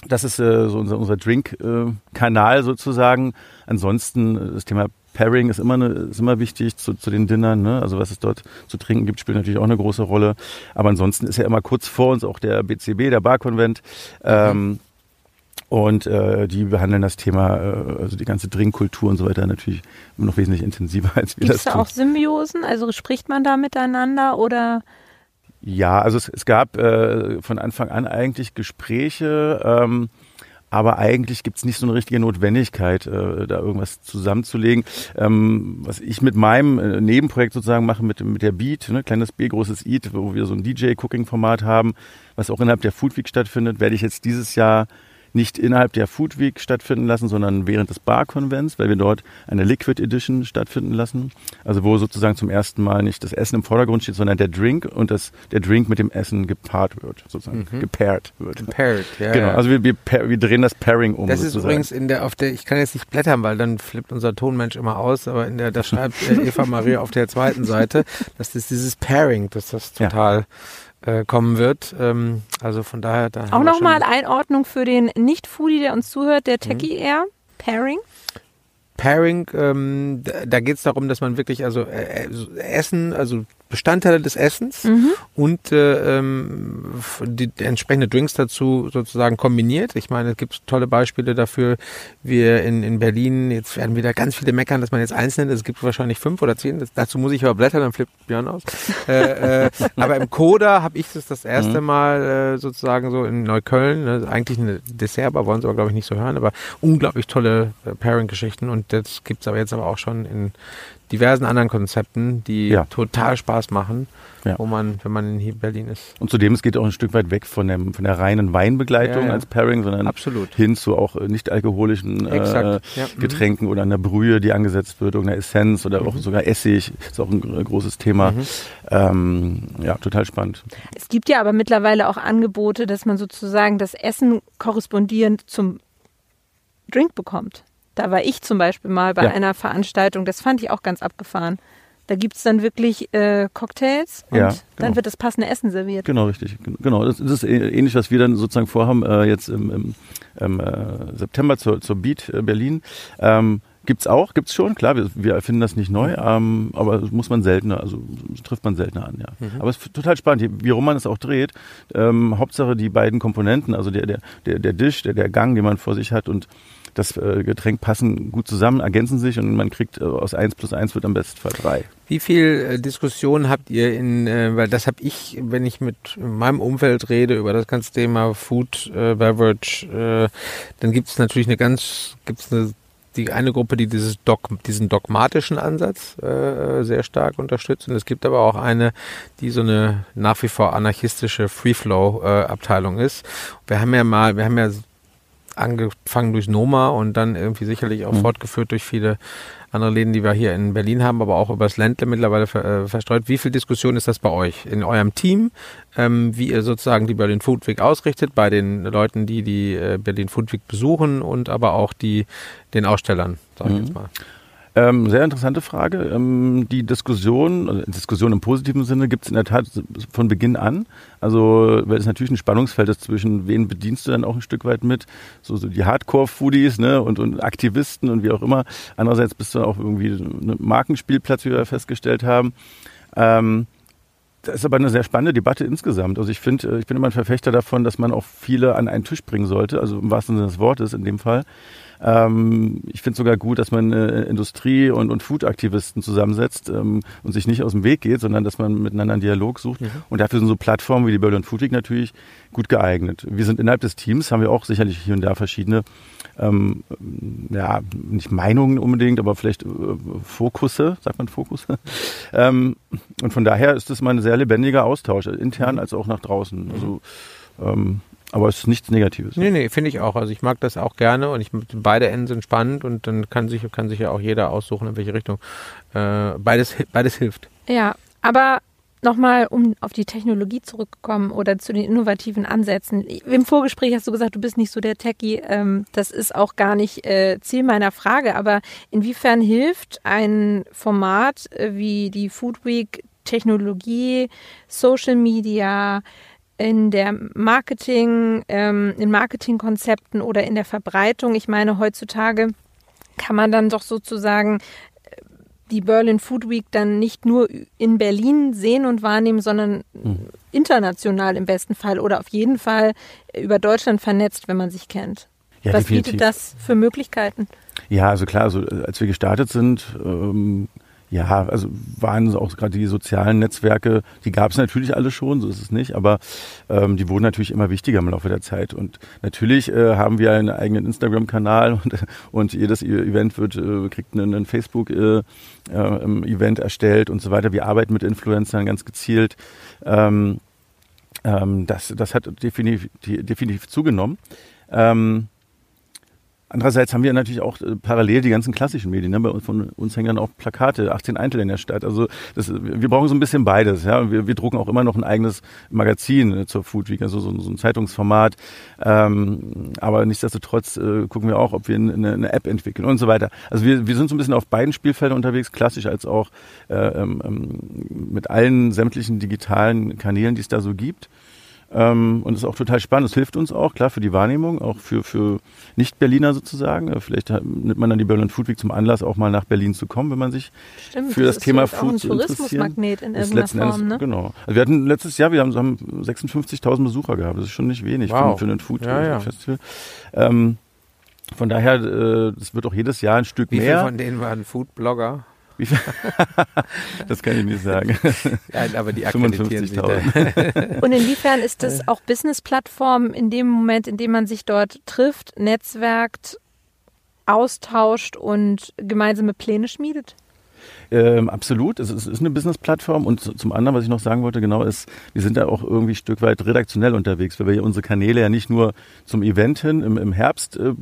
das ist äh, so unser, unser Drink-Kanal sozusagen. Ansonsten äh, das Thema Pairing ist immer, eine, ist immer wichtig zu, zu den Dinnern. Ne? Also was es dort zu trinken gibt, spielt natürlich auch eine große Rolle. Aber ansonsten ist ja immer kurz vor uns auch der BCB, der Barkonvent. Ähm, und äh, die behandeln das Thema, äh, also die ganze Drinkkultur und so weiter natürlich noch wesentlich intensiver, [laughs] als wir Gibt das es da tun. auch Symbiosen? Also spricht man da miteinander oder Ja, also es, es gab äh, von Anfang an eigentlich Gespräche, ähm, aber eigentlich gibt's nicht so eine richtige Notwendigkeit, äh, da irgendwas zusammenzulegen. Ähm, was ich mit meinem äh, Nebenprojekt sozusagen mache, mit, mit der Beat, ne, kleines B, großes Eat, wo wir so ein DJ-Cooking-Format haben, was auch innerhalb der Food Week stattfindet, werde ich jetzt dieses Jahr nicht innerhalb der Food Week stattfinden lassen, sondern während des Bar-Konvents, weil wir dort eine Liquid Edition stattfinden lassen. Also wo sozusagen zum ersten Mal nicht das Essen im Vordergrund steht, sondern der Drink und das, der Drink mit dem Essen gepaart wird, sozusagen, gepairt wird. Paired, ja. Genau, also wir, wir, wir drehen das Pairing um. Das ist sozusagen. übrigens in der, auf der, ich kann jetzt nicht blättern, weil dann flippt unser Tonmensch immer aus, aber in der, da schreibt äh, Eva Maria auf der zweiten Seite, dass das dieses Pairing, dass das Ja. Äh, kommen wird. Ähm, also von daher, da auch nochmal Einordnung für den Nicht-Foodie, der uns zuhört, Mhm. der Techie Air? Pairing? Pairing, ähm, da, da geht es darum, dass man wirklich also äh, so Essen, also Bestandteile des Essens und äh, ähm, die, die entsprechende Drinks dazu sozusagen kombiniert. Ich meine, es gibt tolle Beispiele dafür. Wir in, in Berlin, jetzt werden wieder ganz viele meckern, dass man jetzt eins nennt. Es gibt wahrscheinlich fünf oder zehn. Das, dazu muss ich aber blättern, dann flippt Björn aus. [laughs] äh, äh, aber im Coda habe ich das das erste Mal äh, sozusagen so in Neukölln. Ne, eigentlich ein Dessert, aber wollen sie aber glaube ich nicht so hören. Aber unglaublich tolle äh, Pairing-Geschichten und das gibt's aber jetzt aber auch schon in diversen anderen Konzepten, die Ja. total Spaß machen, Ja. wo man, wenn man hier in Berlin ist. Und zudem, es geht auch ein Stück weit weg von, dem, von der reinen Weinbegleitung Ja, ja. als Pairing, sondern Absolut. hin zu auch äh, nicht alkoholischen äh, ja. Mhm. Getränken oder einer Brühe, die angesetzt wird, irgendeiner Essenz oder auch sogar Essig, ist auch ein gr- großes Thema. Mhm. Ähm, ja, total spannend. Es gibt ja aber mittlerweile auch Angebote, dass man sozusagen das Essen korrespondierend zum Drink bekommt. Da war ich zum Beispiel mal bei Ja. einer Veranstaltung, das fand ich auch ganz abgefahren. Da gibt es dann wirklich äh, Cocktails und Ja, dann genau. wird das passende Essen serviert. Genau, richtig. Genau, das, ist ähnlich, was wir dann sozusagen vorhaben, äh, jetzt im, im, äh, September zur, zur Beat äh, Berlin. Ähm, gibt's auch, gibt's schon, klar, wir, wir erfinden das nicht neu, ähm, aber das muss man seltener, also trifft man seltener an, ja. Aber es ist total spannend, wie- rum man es auch dreht. Ähm, Hauptsache die beiden Komponenten, also der, der, der, der Dish, der, der Gang, den man vor sich hat und das äh, Getränk passen gut zusammen, ergänzen sich und man kriegt äh, aus 1 plus 1 wird am besten Fall 3. Wie viel äh, Diskussion habt ihr in, äh, weil das habe ich, wenn ich mit meinem Umfeld rede über das ganze Thema Food, äh, Beverage, äh, dann gibt es natürlich eine ganz, gibt es eine die eine Gruppe, die dieses Dog, diesen dogmatischen Ansatz äh, sehr stark unterstützt. Und es gibt aber auch eine, die so eine nach wie vor anarchistische Free-Flow-Abteilung ist. Wir haben ja mal, wir haben ja angefangen durch Noma und dann irgendwie sicherlich auch mhm. fortgeführt durch viele andere Läden, die wir hier in Berlin haben, aber auch übers Ländle mittlerweile ver, äh, verstreut. Wie viel Diskussion ist das bei euch in eurem Team, ähm, wie ihr sozusagen die Berlin Food Week ausrichtet, bei den Leuten, die die äh, Berlin Food Week besuchen und aber auch die den Ausstellern, sag ich mhm. jetzt mal? Ähm, sehr interessante Frage. Ähm, die Diskussion, also Diskussion im positiven Sinne gibt es in der Tat von Beginn an. Also weil es natürlich ein Spannungsfeld ist zwischen wen bedienst du dann auch ein Stück weit mit, so, so die Hardcore-Foodies ne, und, und Aktivisten und wie auch immer. Andererseits bist du auch irgendwie ein Markenspielplatz, wie wir festgestellt haben. Ähm, das ist aber eine sehr spannende Debatte insgesamt. Also ich finde, äh, ich bin immer ein Verfechter davon, dass man auch viele an einen Tisch bringen sollte, also im wahrsten Sinne des Wortes in dem Fall. Ähm, ich finde sogar gut, dass man äh, Industrie- und, und Food-Aktivisten zusammensetzt ähm, und sich nicht aus dem Weg geht, sondern dass man miteinander einen Dialog sucht. Mhm. Und dafür sind so Plattformen wie die Berlin Food Week natürlich gut geeignet. Wir sind innerhalb des Teams, haben wir auch sicherlich hier und da verschiedene, ähm, ja, nicht Meinungen unbedingt, aber vielleicht äh, Fokusse, sagt man Fokusse. [laughs] ähm, und von daher ist es mal ein sehr lebendiger Austausch, intern als auch nach draußen. Also ähm, aber es ist nichts Negatives. Nee, nee, finde ich auch. Also ich mag das auch gerne und ich beide Enden sind spannend und dann kann sich, kann sich ja auch jeder aussuchen, in welche Richtung. Äh, beides, beides hilft. Ja, aber nochmal, um auf die Technologie zurückzukommen oder zu den innovativen Ansätzen. Im Vorgespräch hast du gesagt, du bist nicht so der Techie. Ähm, das ist auch gar nicht äh, Ziel meiner Frage. Aber inwiefern hilft ein Format äh, wie die Food Week Technologie, Social Media, in der Marketing, ähm, in Marketingkonzepten oder in der Verbreitung. Ich meine, heutzutage kann man dann doch sozusagen äh, die Berlin Food Week dann nicht nur in Berlin sehen und wahrnehmen, sondern mhm. international im besten Fall oder auf jeden Fall über Deutschland vernetzt, wenn man sich kennt. Ja, Was definitiv. bietet das für Möglichkeiten? Ja, also klar, also als wir gestartet sind, ähm, ja, also waren auch gerade die sozialen Netzwerke, die gab es natürlich alle schon, so ist es nicht, aber ähm, die wurden natürlich immer wichtiger im Laufe der Zeit. Und natürlich äh, haben wir einen eigenen Instagram-Kanal [laughs] und, und jedes e-, Event wird, äh, kriegt einen, einen Facebook-Event äh, äh, erstellt und so weiter. Wir arbeiten mit Influencern ganz gezielt. Ähm, ähm, das, das hat definitiv, definitiv zugenommen. Ähm, Andererseits haben wir natürlich auch äh, parallel die ganzen klassischen Medien. Ne? Bei uns, von uns hängen dann auch Plakate, 18 Eintel in der Stadt. Also das, wir brauchen so ein bisschen beides. Ja? Wir, wir drucken auch immer noch ein eigenes Magazin äh, zur Food Week, also so, so ein Zeitungsformat. Ähm, aber nichtsdestotrotz äh, gucken wir auch, ob wir eine, eine, App entwickeln und so weiter. Also wir, wir sind so ein bisschen auf beiden Spielfeldern unterwegs, klassisch als auch äh, ähm, ähm mit allen sämtlichen digitalen Kanälen, die es da so gibt. Ähm, und ist auch total spannend. Es hilft uns auch, klar, für die Wahrnehmung, auch für, für Nicht-Berliner sozusagen. Äh, vielleicht nimmt man dann die Berlin Food Week zum Anlass, auch mal nach Berlin zu kommen, wenn man sich Stimmt, für das, das Thema Food interessiert. Tourismusmagnet in irgendeiner Form, Endes, ne? Genau. Also wir hatten letztes Jahr, wir haben, haben 56.000 Besucher gehabt. Das ist schon nicht wenig wow. für, für ein Food ja, ja. Festival. Ähm, von daher, äh, es wird auch jedes Jahr ein Stück Wie mehr. Wie viele von denen waren Food-Blogger? [laughs] das kann ich nicht sagen. Ja, aber die 55.000. Und inwiefern ist das auch Business-Plattform in dem Moment, in dem man sich dort trifft, netzwerkt, austauscht und gemeinsame Pläne schmiedet? Ähm, absolut, es ist, ist eine Business-Plattform und zum anderen, was ich noch sagen wollte, genau ist, wir sind da auch irgendwie ein Stück weit redaktionell unterwegs, weil wir unsere Kanäle ja nicht nur zum Event hin im, im Herbst äh,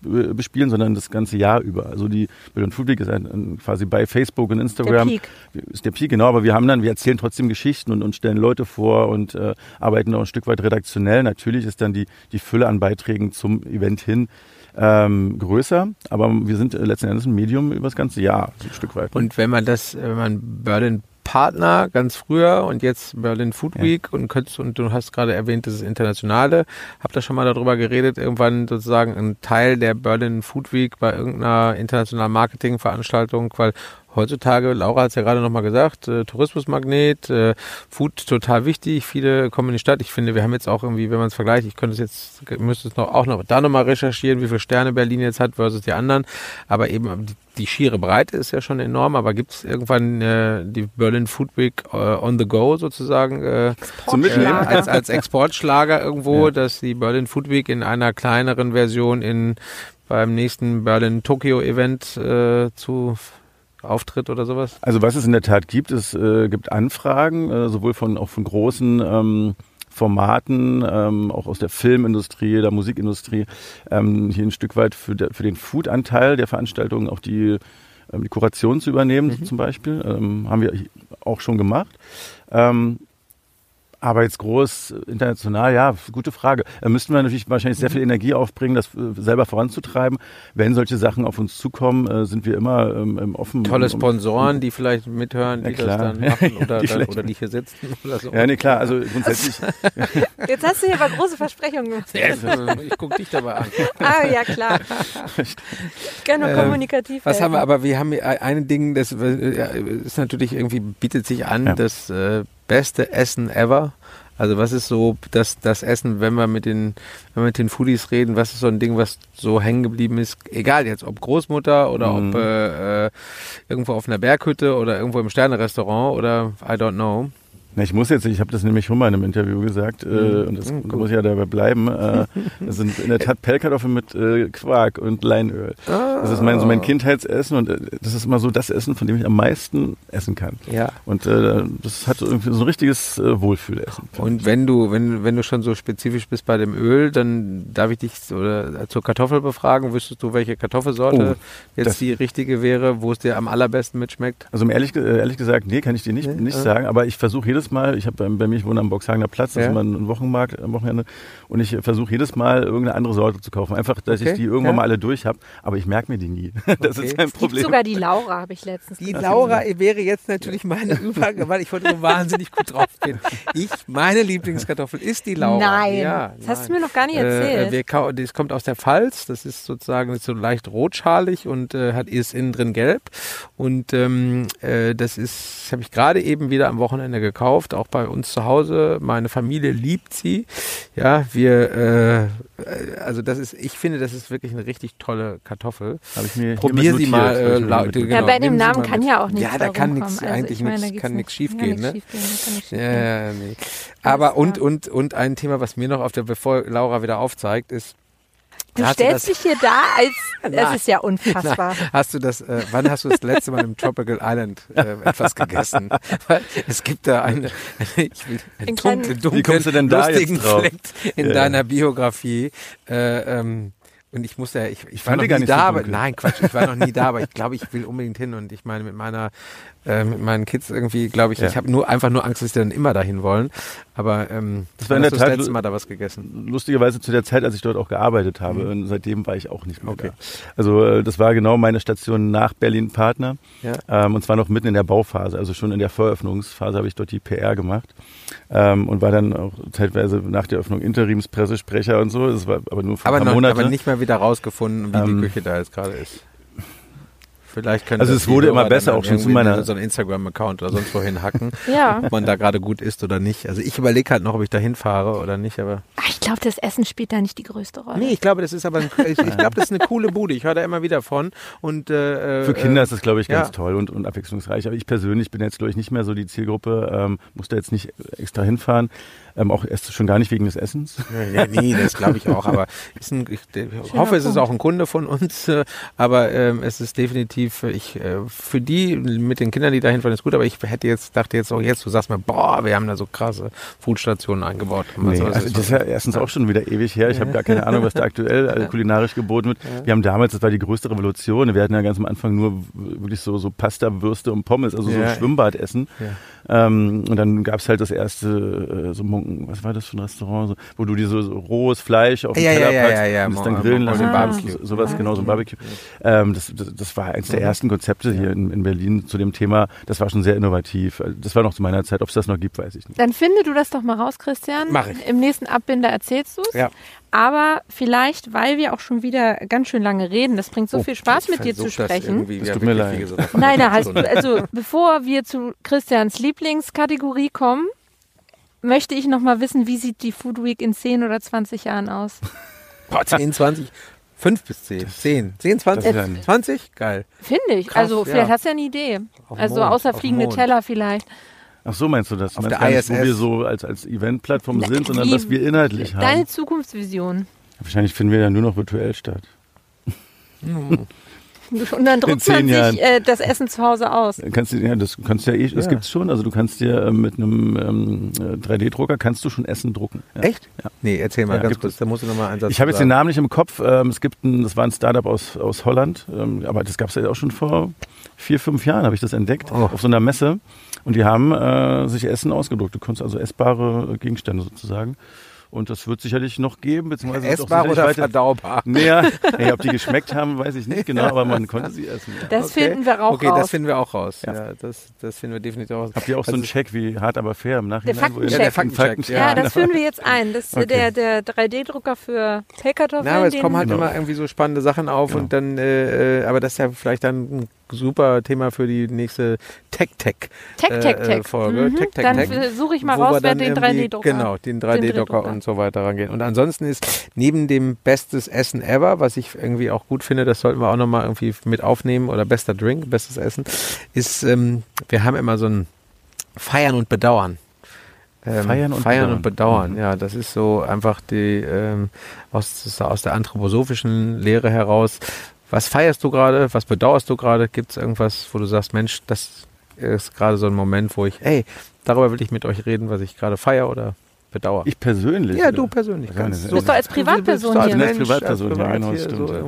bespielen, sondern das ganze Jahr über. Also die Bildung Food Week ist ein, ein, quasi bei Facebook und Instagram. Der Peak. Ist der Peak, genau, aber wir haben dann, wir erzählen trotzdem Geschichten und, und stellen Leute vor und äh, arbeiten auch ein Stück weit redaktionell. Natürlich ist dann die, die Fülle an Beiträgen zum Event hin ähm, größer, aber wir sind letzten Endes ein Medium über das ganze Jahr, so ein Stück weit. Und wenn man das, wenn man Berlin Partner ganz früher und jetzt Berlin Food Week ja. und könntest, und du hast gerade erwähnt, das ist internationale. Habt ihr schon mal darüber geredet, irgendwann sozusagen ein Teil der Berlin Food Week bei irgendeiner internationalen Marketingveranstaltung, weil heutzutage, Laura hat es ja gerade nochmal gesagt, äh, Tourismusmagnet, äh, Food total wichtig, viele kommen in die Stadt. Ich finde, wir haben jetzt auch irgendwie, wenn man es vergleicht, ich könnte es jetzt, müsste es noch auch noch da nochmal recherchieren, wie viele Sterne Berlin jetzt hat versus die anderen. Aber eben die, die schiere Breite ist ja schon enorm, aber gibt es irgendwann äh, die Berlin Food Week äh, on the go sozusagen äh, zum Mitnehmen als, als [laughs] Exportschlager irgendwo, ja. dass die Berlin Food Week in einer kleineren Version in beim nächsten Berlin Tokyo Event äh, zu auftritt oder sowas? Also was es in der Tat gibt, es äh, gibt Anfragen, äh, sowohl von auch von großen ähm, Formaten, ähm, auch aus der Filmindustrie, der Musikindustrie, ähm, hier ein Stück weit für, der, für den Food-Anteil der Veranstaltung auch die, ähm, die Kuration zu übernehmen, Mhm. zum Beispiel. Ähm, haben wir auch schon gemacht. Ähm, aber jetzt groß international, ja, gute Frage. Da müssten wir natürlich wahrscheinlich Mhm. sehr viel Energie aufbringen, das äh, selber voranzutreiben. Wenn solche Sachen auf uns zukommen, äh, sind wir immer ähm, ähm, offen. Tolle um- Sponsoren, die vielleicht mithören, Ja, die das klar. dann [laughs] machen oder, Die dann, oder die hier sitzen [laughs] oder so. Ja, nee, klar, also grundsätzlich. [laughs] Jetzt hast du hier aber große Versprechungen gemacht. ich gucke dich dabei an. Ah, ja, klar. Gerne Ähm, kommunikativ. Was haben wir, aber wir haben ein Ding, das äh, ist natürlich irgendwie, bietet sich an, Ja. das äh, beste Essen ever. Also was ist so das, das Essen, wenn wir mit den, wenn wir mit den Foodies reden, was ist so ein Ding, was so hängen geblieben ist? Egal jetzt, ob Großmutter oder Mhm. ob äh, äh, irgendwo auf einer Berghütte oder irgendwo im Sternerestaurant oder I don't know. Na, ich muss jetzt, ich habe das nämlich schon mal in einem Interview gesagt, äh, und das Mhm, muss ja dabei bleiben. Äh, [laughs] das sind in der Tat Pellkartoffeln mit äh, Quark und Leinöl. Das ist mein, so mein Kindheitsessen und äh, das ist immer so das Essen, von dem ich am meisten essen kann. Ja. Und äh, das hat irgendwie so ein richtiges äh, Wohlfühlessen. Und wenn du, wenn, wenn du schon so spezifisch bist bei dem Öl, dann darf ich dich oder zur Kartoffel befragen. Wüsstest du, welche Kartoffelsorte Oh, jetzt die richtige wäre, wo es dir am allerbesten mitschmeckt? Also ehrlich, ehrlich gesagt, nee, kann ich dir nicht, Nee? nicht Ah. sagen, aber ich versuche jedes Mal, ich habe bei, bei mir, ich wohne am Boxhagener Platz, das Ja. ist immer ein Wochenmarkt am Wochenende, und ich versuche jedes Mal irgendeine andere Sorte zu kaufen. Einfach, dass Okay, ich die irgendwann ja. mal alle durch habe, aber ich merke mir die nie. [laughs] Das Okay. ist kein Gibt Problem. sogar die Laura, habe ich letztens Die gesehen. Laura wäre jetzt natürlich meine Übergang, weil ich heute so wahnsinnig gut drauf bin. Ich, meine Lieblingskartoffel ist die Laura. Nein, ja, das hast du nein. mir noch gar nicht Äh, erzählt. kau- das kommt aus der Pfalz, das ist sozusagen so leicht rotschalig und äh, hat ist innen drin gelb. Und ähm, äh, das ist, habe ich gerade eben wieder am Wochenende gekauft, auch bei uns zu Hause. Meine Familie liebt sie. Ja, wir, äh, also das ist, ich finde, das ist wirklich eine richtig tolle Kartoffel. Habe ich mir Probier sie notiert. mal. Äh, laut- ja, genau, bei dem Namen kann mit. ja auch nichts Ja, da kann nichts, Also eigentlich ich meine, geht's kann nicht- nichts schief gehen, ne? Ja, nee. Aber und, und, und ein Thema, was mir noch auf der, bevor Laura wieder aufzeigt, ist, Du Hast du stellst das- dich hier da, als [laughs] Nein. das ist ja unfassbar. hast du das, äh, wann hast du das letzte Mal im Tropical Island äh, etwas gegessen? [laughs] Weil es gibt da eine, ich will, einen dunklen, dunklen, du da lustigen? Fleck in Ja. deiner Biografie. Äh, ähm, und ich muss ja, ich, ich war noch nie nicht so da, aber nein, Quatsch, ich war noch nie da, aber ich glaube, ich will unbedingt hin und ich meine mit meiner, äh, mit meinen Kids irgendwie, glaube ich, Ja. ich habe nur einfach nur Angst, dass sie dann immer dahin wollen. Aber ähm, Das war in der Tat letzte Mal da was gegessen. Lustigerweise zu der Zeit, als ich dort auch gearbeitet habe. Und seitdem war ich auch nicht mehr da. Also äh, das war genau meine Station nach Berlin Partner. Ja. Ähm, und zwar noch mitten in der Bauphase. Also schon in der Voröffnungsphase habe ich dort die PR gemacht. Ähm, und war dann auch zeitweise nach der Öffnung Interimspressesprecher und so. Das war aber nur für Aber, ein paar noch, Monate. aber nicht mehr wieder rausgefunden, wie Ähm, die Küche da jetzt gerade ist. Vielleicht können Also es wurde immer besser auch schon zu meiner- in so einen Instagram-Account oder sonst wohin hacken, [laughs] Ja. ob man da gerade gut ist oder nicht. Also ich überlege halt noch, ob ich da hinfahre oder nicht, aber Ach, ich glaube, das Essen spielt da nicht die größte Rolle. nee, ich glaube, das ist aber ein, ich, ich glaube, das ist eine coole Bude. Ich höre da immer wieder von und äh, Für Kinder ist das, glaube ich, ganz ja. toll und, und abwechslungsreich. Aber ich persönlich bin jetzt, glaube ich, nicht mehr so die Zielgruppe, ähm, musste jetzt nicht extra hinfahren. Ähm, auch erst schon gar nicht wegen des Essens. Ja, nee, das glaube ich auch, aber [laughs] ist ein, ich äh, hoffe, es ist auch ein Kunde von uns, äh, aber ähm, es ist definitiv, ich, äh, für die mit den Kindern, die da hinfahren, ist gut, aber ich hätte jetzt, dachte jetzt auch jetzt, du sagst mir, boah, wir haben da so krasse Foodstationen eingebaut. Nee, Also, also das ist ja erstens auch schon wieder ewig her. Ich habe gar keine Ahnung, was da aktuell [laughs] kulinarisch geboten wird. Wir haben damals, das war die größte Revolution. Wir hatten ja ganz am Anfang nur wirklich so, so Pasta, Würste und Pommes, also Ja. so Schwimmbadessen. Ja. Ähm, und dann gab es halt das erste, äh, so Munken, was war das für ein Restaurant, so, wo du dir so, so rohes Fleisch auf den Ja, ja, Teller ja, packst ja, ja, und es Mo- dann grillen lassen. Kannst. Barbecue. So, sowas, genau, so ein Barbecue. Ähm, das, das, das war eins der ersten Konzepte hier in, in Berlin zu dem Thema. Das war schon sehr innovativ. Das war noch zu meiner Zeit. Ob es das noch gibt, weiß ich nicht. Dann finde du das doch mal raus, Christian. Mach ich. Im nächsten Abbinder erzählst du es. Ja. Aber vielleicht, weil wir auch schon wieder ganz schön lange reden, das bringt so Oh, viel Spaß mit dir zu das sprechen. Das ja, tut mir leid. Nein, nein, [laughs] heißt, Stunde. also bevor wir zu Christians Lieblingskategorie kommen, möchte ich noch mal wissen, wie sieht die Food Week in 10 oder 20 Jahren aus? Boah, 10, 20, 5 bis 10, 10, 10, 20, Das ist ein- 20, geil. Finde ich. Krass, also ja. vielleicht hast du ja eine Idee. Auf also Mond, außer fliegende. Teller vielleicht. Ach so meinst du das? Auf meinst der gar nicht, wo ISS. wir so als, als Eventplattform sind, sondern was wir inhaltlich haben. Deine Zukunftsvision. Wahrscheinlich finden wir ja nur noch virtuell statt. [laughs] Und dann druckt man sich äh, das Essen zu Hause aus. Kannst du, ja, das kannst du ja eh, das ja. gibt's schon. Also du kannst dir äh, mit einem ähm, 3D-Drucker kannst du schon Essen drucken. Ja. Echt? Ja. Nee, erzähl mal ja, ganz kurz. Da musst du noch mal einen Satz Ich habe jetzt den Namen nicht im Kopf. Ähm, es gibt ein, das war ein Startup aus aus Holland, ähm, aber das gab's ja auch schon vor vier, fünf Jahren habe ich das entdeckt oh. auf so einer Messe. Und die haben äh, sich Essen ausgedruckt. Du konntest also essbare Gegenstände sozusagen. Und das wird sicherlich noch geben, beziehungsweise essbar oder weiter, verdaubar. Naja, hey, ob die geschmeckt haben, weiß ich nicht genau, aber man konnte sie essen. Ja. Das okay. finden wir auch okay, raus. Okay, das finden wir auch raus. Ja, ja das, das finden wir definitiv raus. Habt ihr auch also so einen Check wie hart aber fair im Nachhinein? Der Faktencheck. Ja, der Faktencheck. Ja, das führen wir jetzt ein. Das okay. der, der 3D-Drucker für Pellkartoffeln. Na, aber es kommen halt genau. immer irgendwie so spannende Sachen auf genau. und dann, äh, äh, aber das ist ja vielleicht dann ein super Thema für die nächste Tech-Tech-Tech-Folge. Mhm. Tech, Tech, dann suche ich mal raus, wer den 3D-Drucker Genau, den 3D-Drucker und so weiter rangehen. Und ansonsten ist neben dem bestes Essen ever, was ich irgendwie auch gut finde, das sollten wir auch nochmal irgendwie mit aufnehmen, oder bester Drink, bestes Essen, ist, ähm, wir haben immer so ein Feiern und Bedauern. Ähm, feiern und feiern bedauern. Und bedauern. Mhm. Ja, das ist so einfach die ähm, aus, aus der anthroposophischen Lehre heraus was feierst du gerade? Was bedauerst du gerade? Gibt es irgendwas, wo du sagst, Mensch, das ist gerade so ein Moment, wo ich, hey, darüber will ich mit euch reden, was ich gerade feiere oder bedauere? Ich persönlich? Ja, du persönlich. Ja, du bist doch als Privatperson hier. Als Privatperson, ja, genau, stimmt. So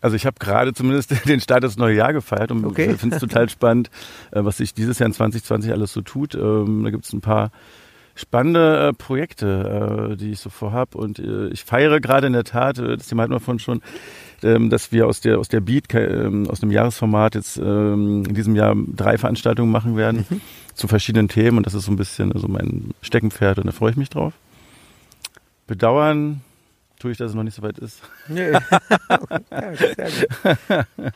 Also ich habe gerade zumindest [laughs] den Start des neue Jahr gefeiert und okay. finde es total spannend, äh, was sich dieses Jahr in 2020 alles so tut. Ähm, da gibt es ein paar spannende äh, Projekte, äh, die ich so vorhab. Und äh, ich feiere gerade in der Tat, äh, das Thema hatten wir von schon, ähm, dass wir aus der aus der Beat, ähm, aus dem Jahresformat jetzt ähm, in diesem Jahr drei Veranstaltungen machen werden mhm. zu verschiedenen Themen. Und das ist so ein bisschen so mein Steckenpferd und da freue ich mich drauf. Bedauern tue ich, dass es noch nicht so weit ist. Nee. ja, [laughs] gut.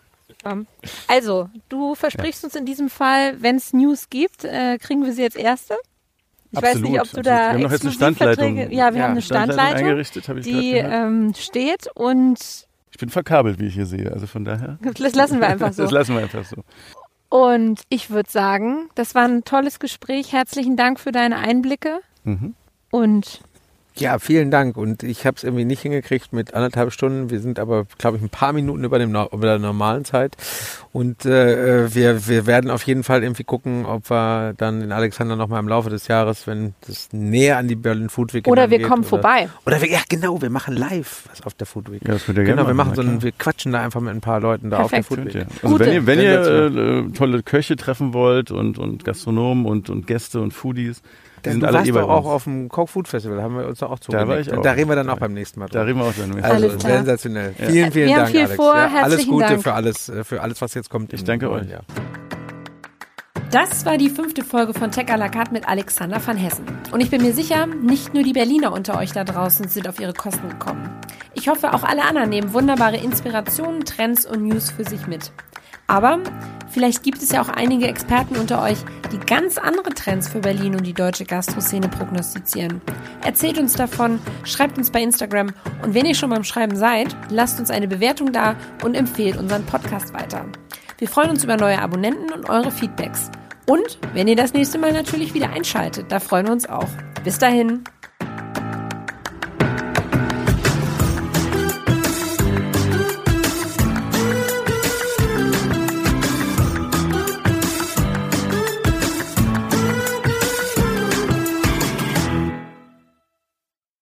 Also, du versprichst ja. uns in diesem Fall, wenn es News gibt, äh, kriegen wir sie als erste? Ich absolut, weiß nicht, ob du da. Wir haben noch jetzt eine Standleitung. Ja, wir ja, haben eine Standleitung, eingerichtet, ich die ähm, steht und. Ich bin verkabelt, wie ich hier sehe. Also von daher. [laughs] Das lassen wir einfach [laughs] so. Das lassen wir einfach so. Und ich würde sagen, das war ein tolles Gespräch. Herzlichen Dank für deine Einblicke. Mhm. Und ja, vielen Dank. Und ich habe es irgendwie nicht hingekriegt mit anderthalb Stunden. Wir sind aber, glaube ich, ein paar Minuten über, dem, über der normalen Zeit. Und äh, wir, wir werden auf jeden Fall irgendwie gucken, ob wir dann in Alexander nochmal im Laufe des Jahres, wenn das näher an die Berlin Food Week Oder wir geht, kommen oder, vorbei. Oder wir, ja genau, wir machen live was auf der Food Week. Ja, das wird ja genau, wir machen so einen, wir quatschen da einfach mit ein paar Leuten da Perfekt. auf der Food Week. Also Gute. wenn ihr, wenn ihr äh, tolle Köche treffen wollt und, und Gastronomen und, und Gäste und Foodies, die sind du alle warst eh doch auch auf dem Coke Food Festival, haben wir uns auch zugelegt. Da, war ich auch. da reden wir dann auch beim nächsten Mal drüber. Da reden wir auch dann. Also sensationell. Ja. Vielen, vielen wir Dank, haben viel Alex. Vor. Ja, alles Gute Dank. für alles, äh, für alles, was jetzt kommt. Ich danke euch. Das war die fünfte Folge von Tech à la carte mit Alexander van Hessen. Und ich bin mir sicher, nicht nur die Berliner unter euch da draußen sind auf ihre Kosten gekommen. Ich hoffe, auch alle anderen nehmen wunderbare Inspirationen, Trends und News für sich mit. Aber vielleicht gibt es ja auch einige Experten unter euch, die ganz andere Trends für Berlin und die deutsche Gastroszene prognostizieren. Erzählt uns davon, schreibt uns bei Instagram und wenn ihr schon beim Schreiben seid, lasst uns eine Bewertung da und empfehlt unseren Podcast weiter. Wir freuen uns über neue Abonnenten und eure Feedbacks. Und wenn ihr das nächste Mal natürlich wieder einschaltet, da freuen wir uns auch. Bis dahin.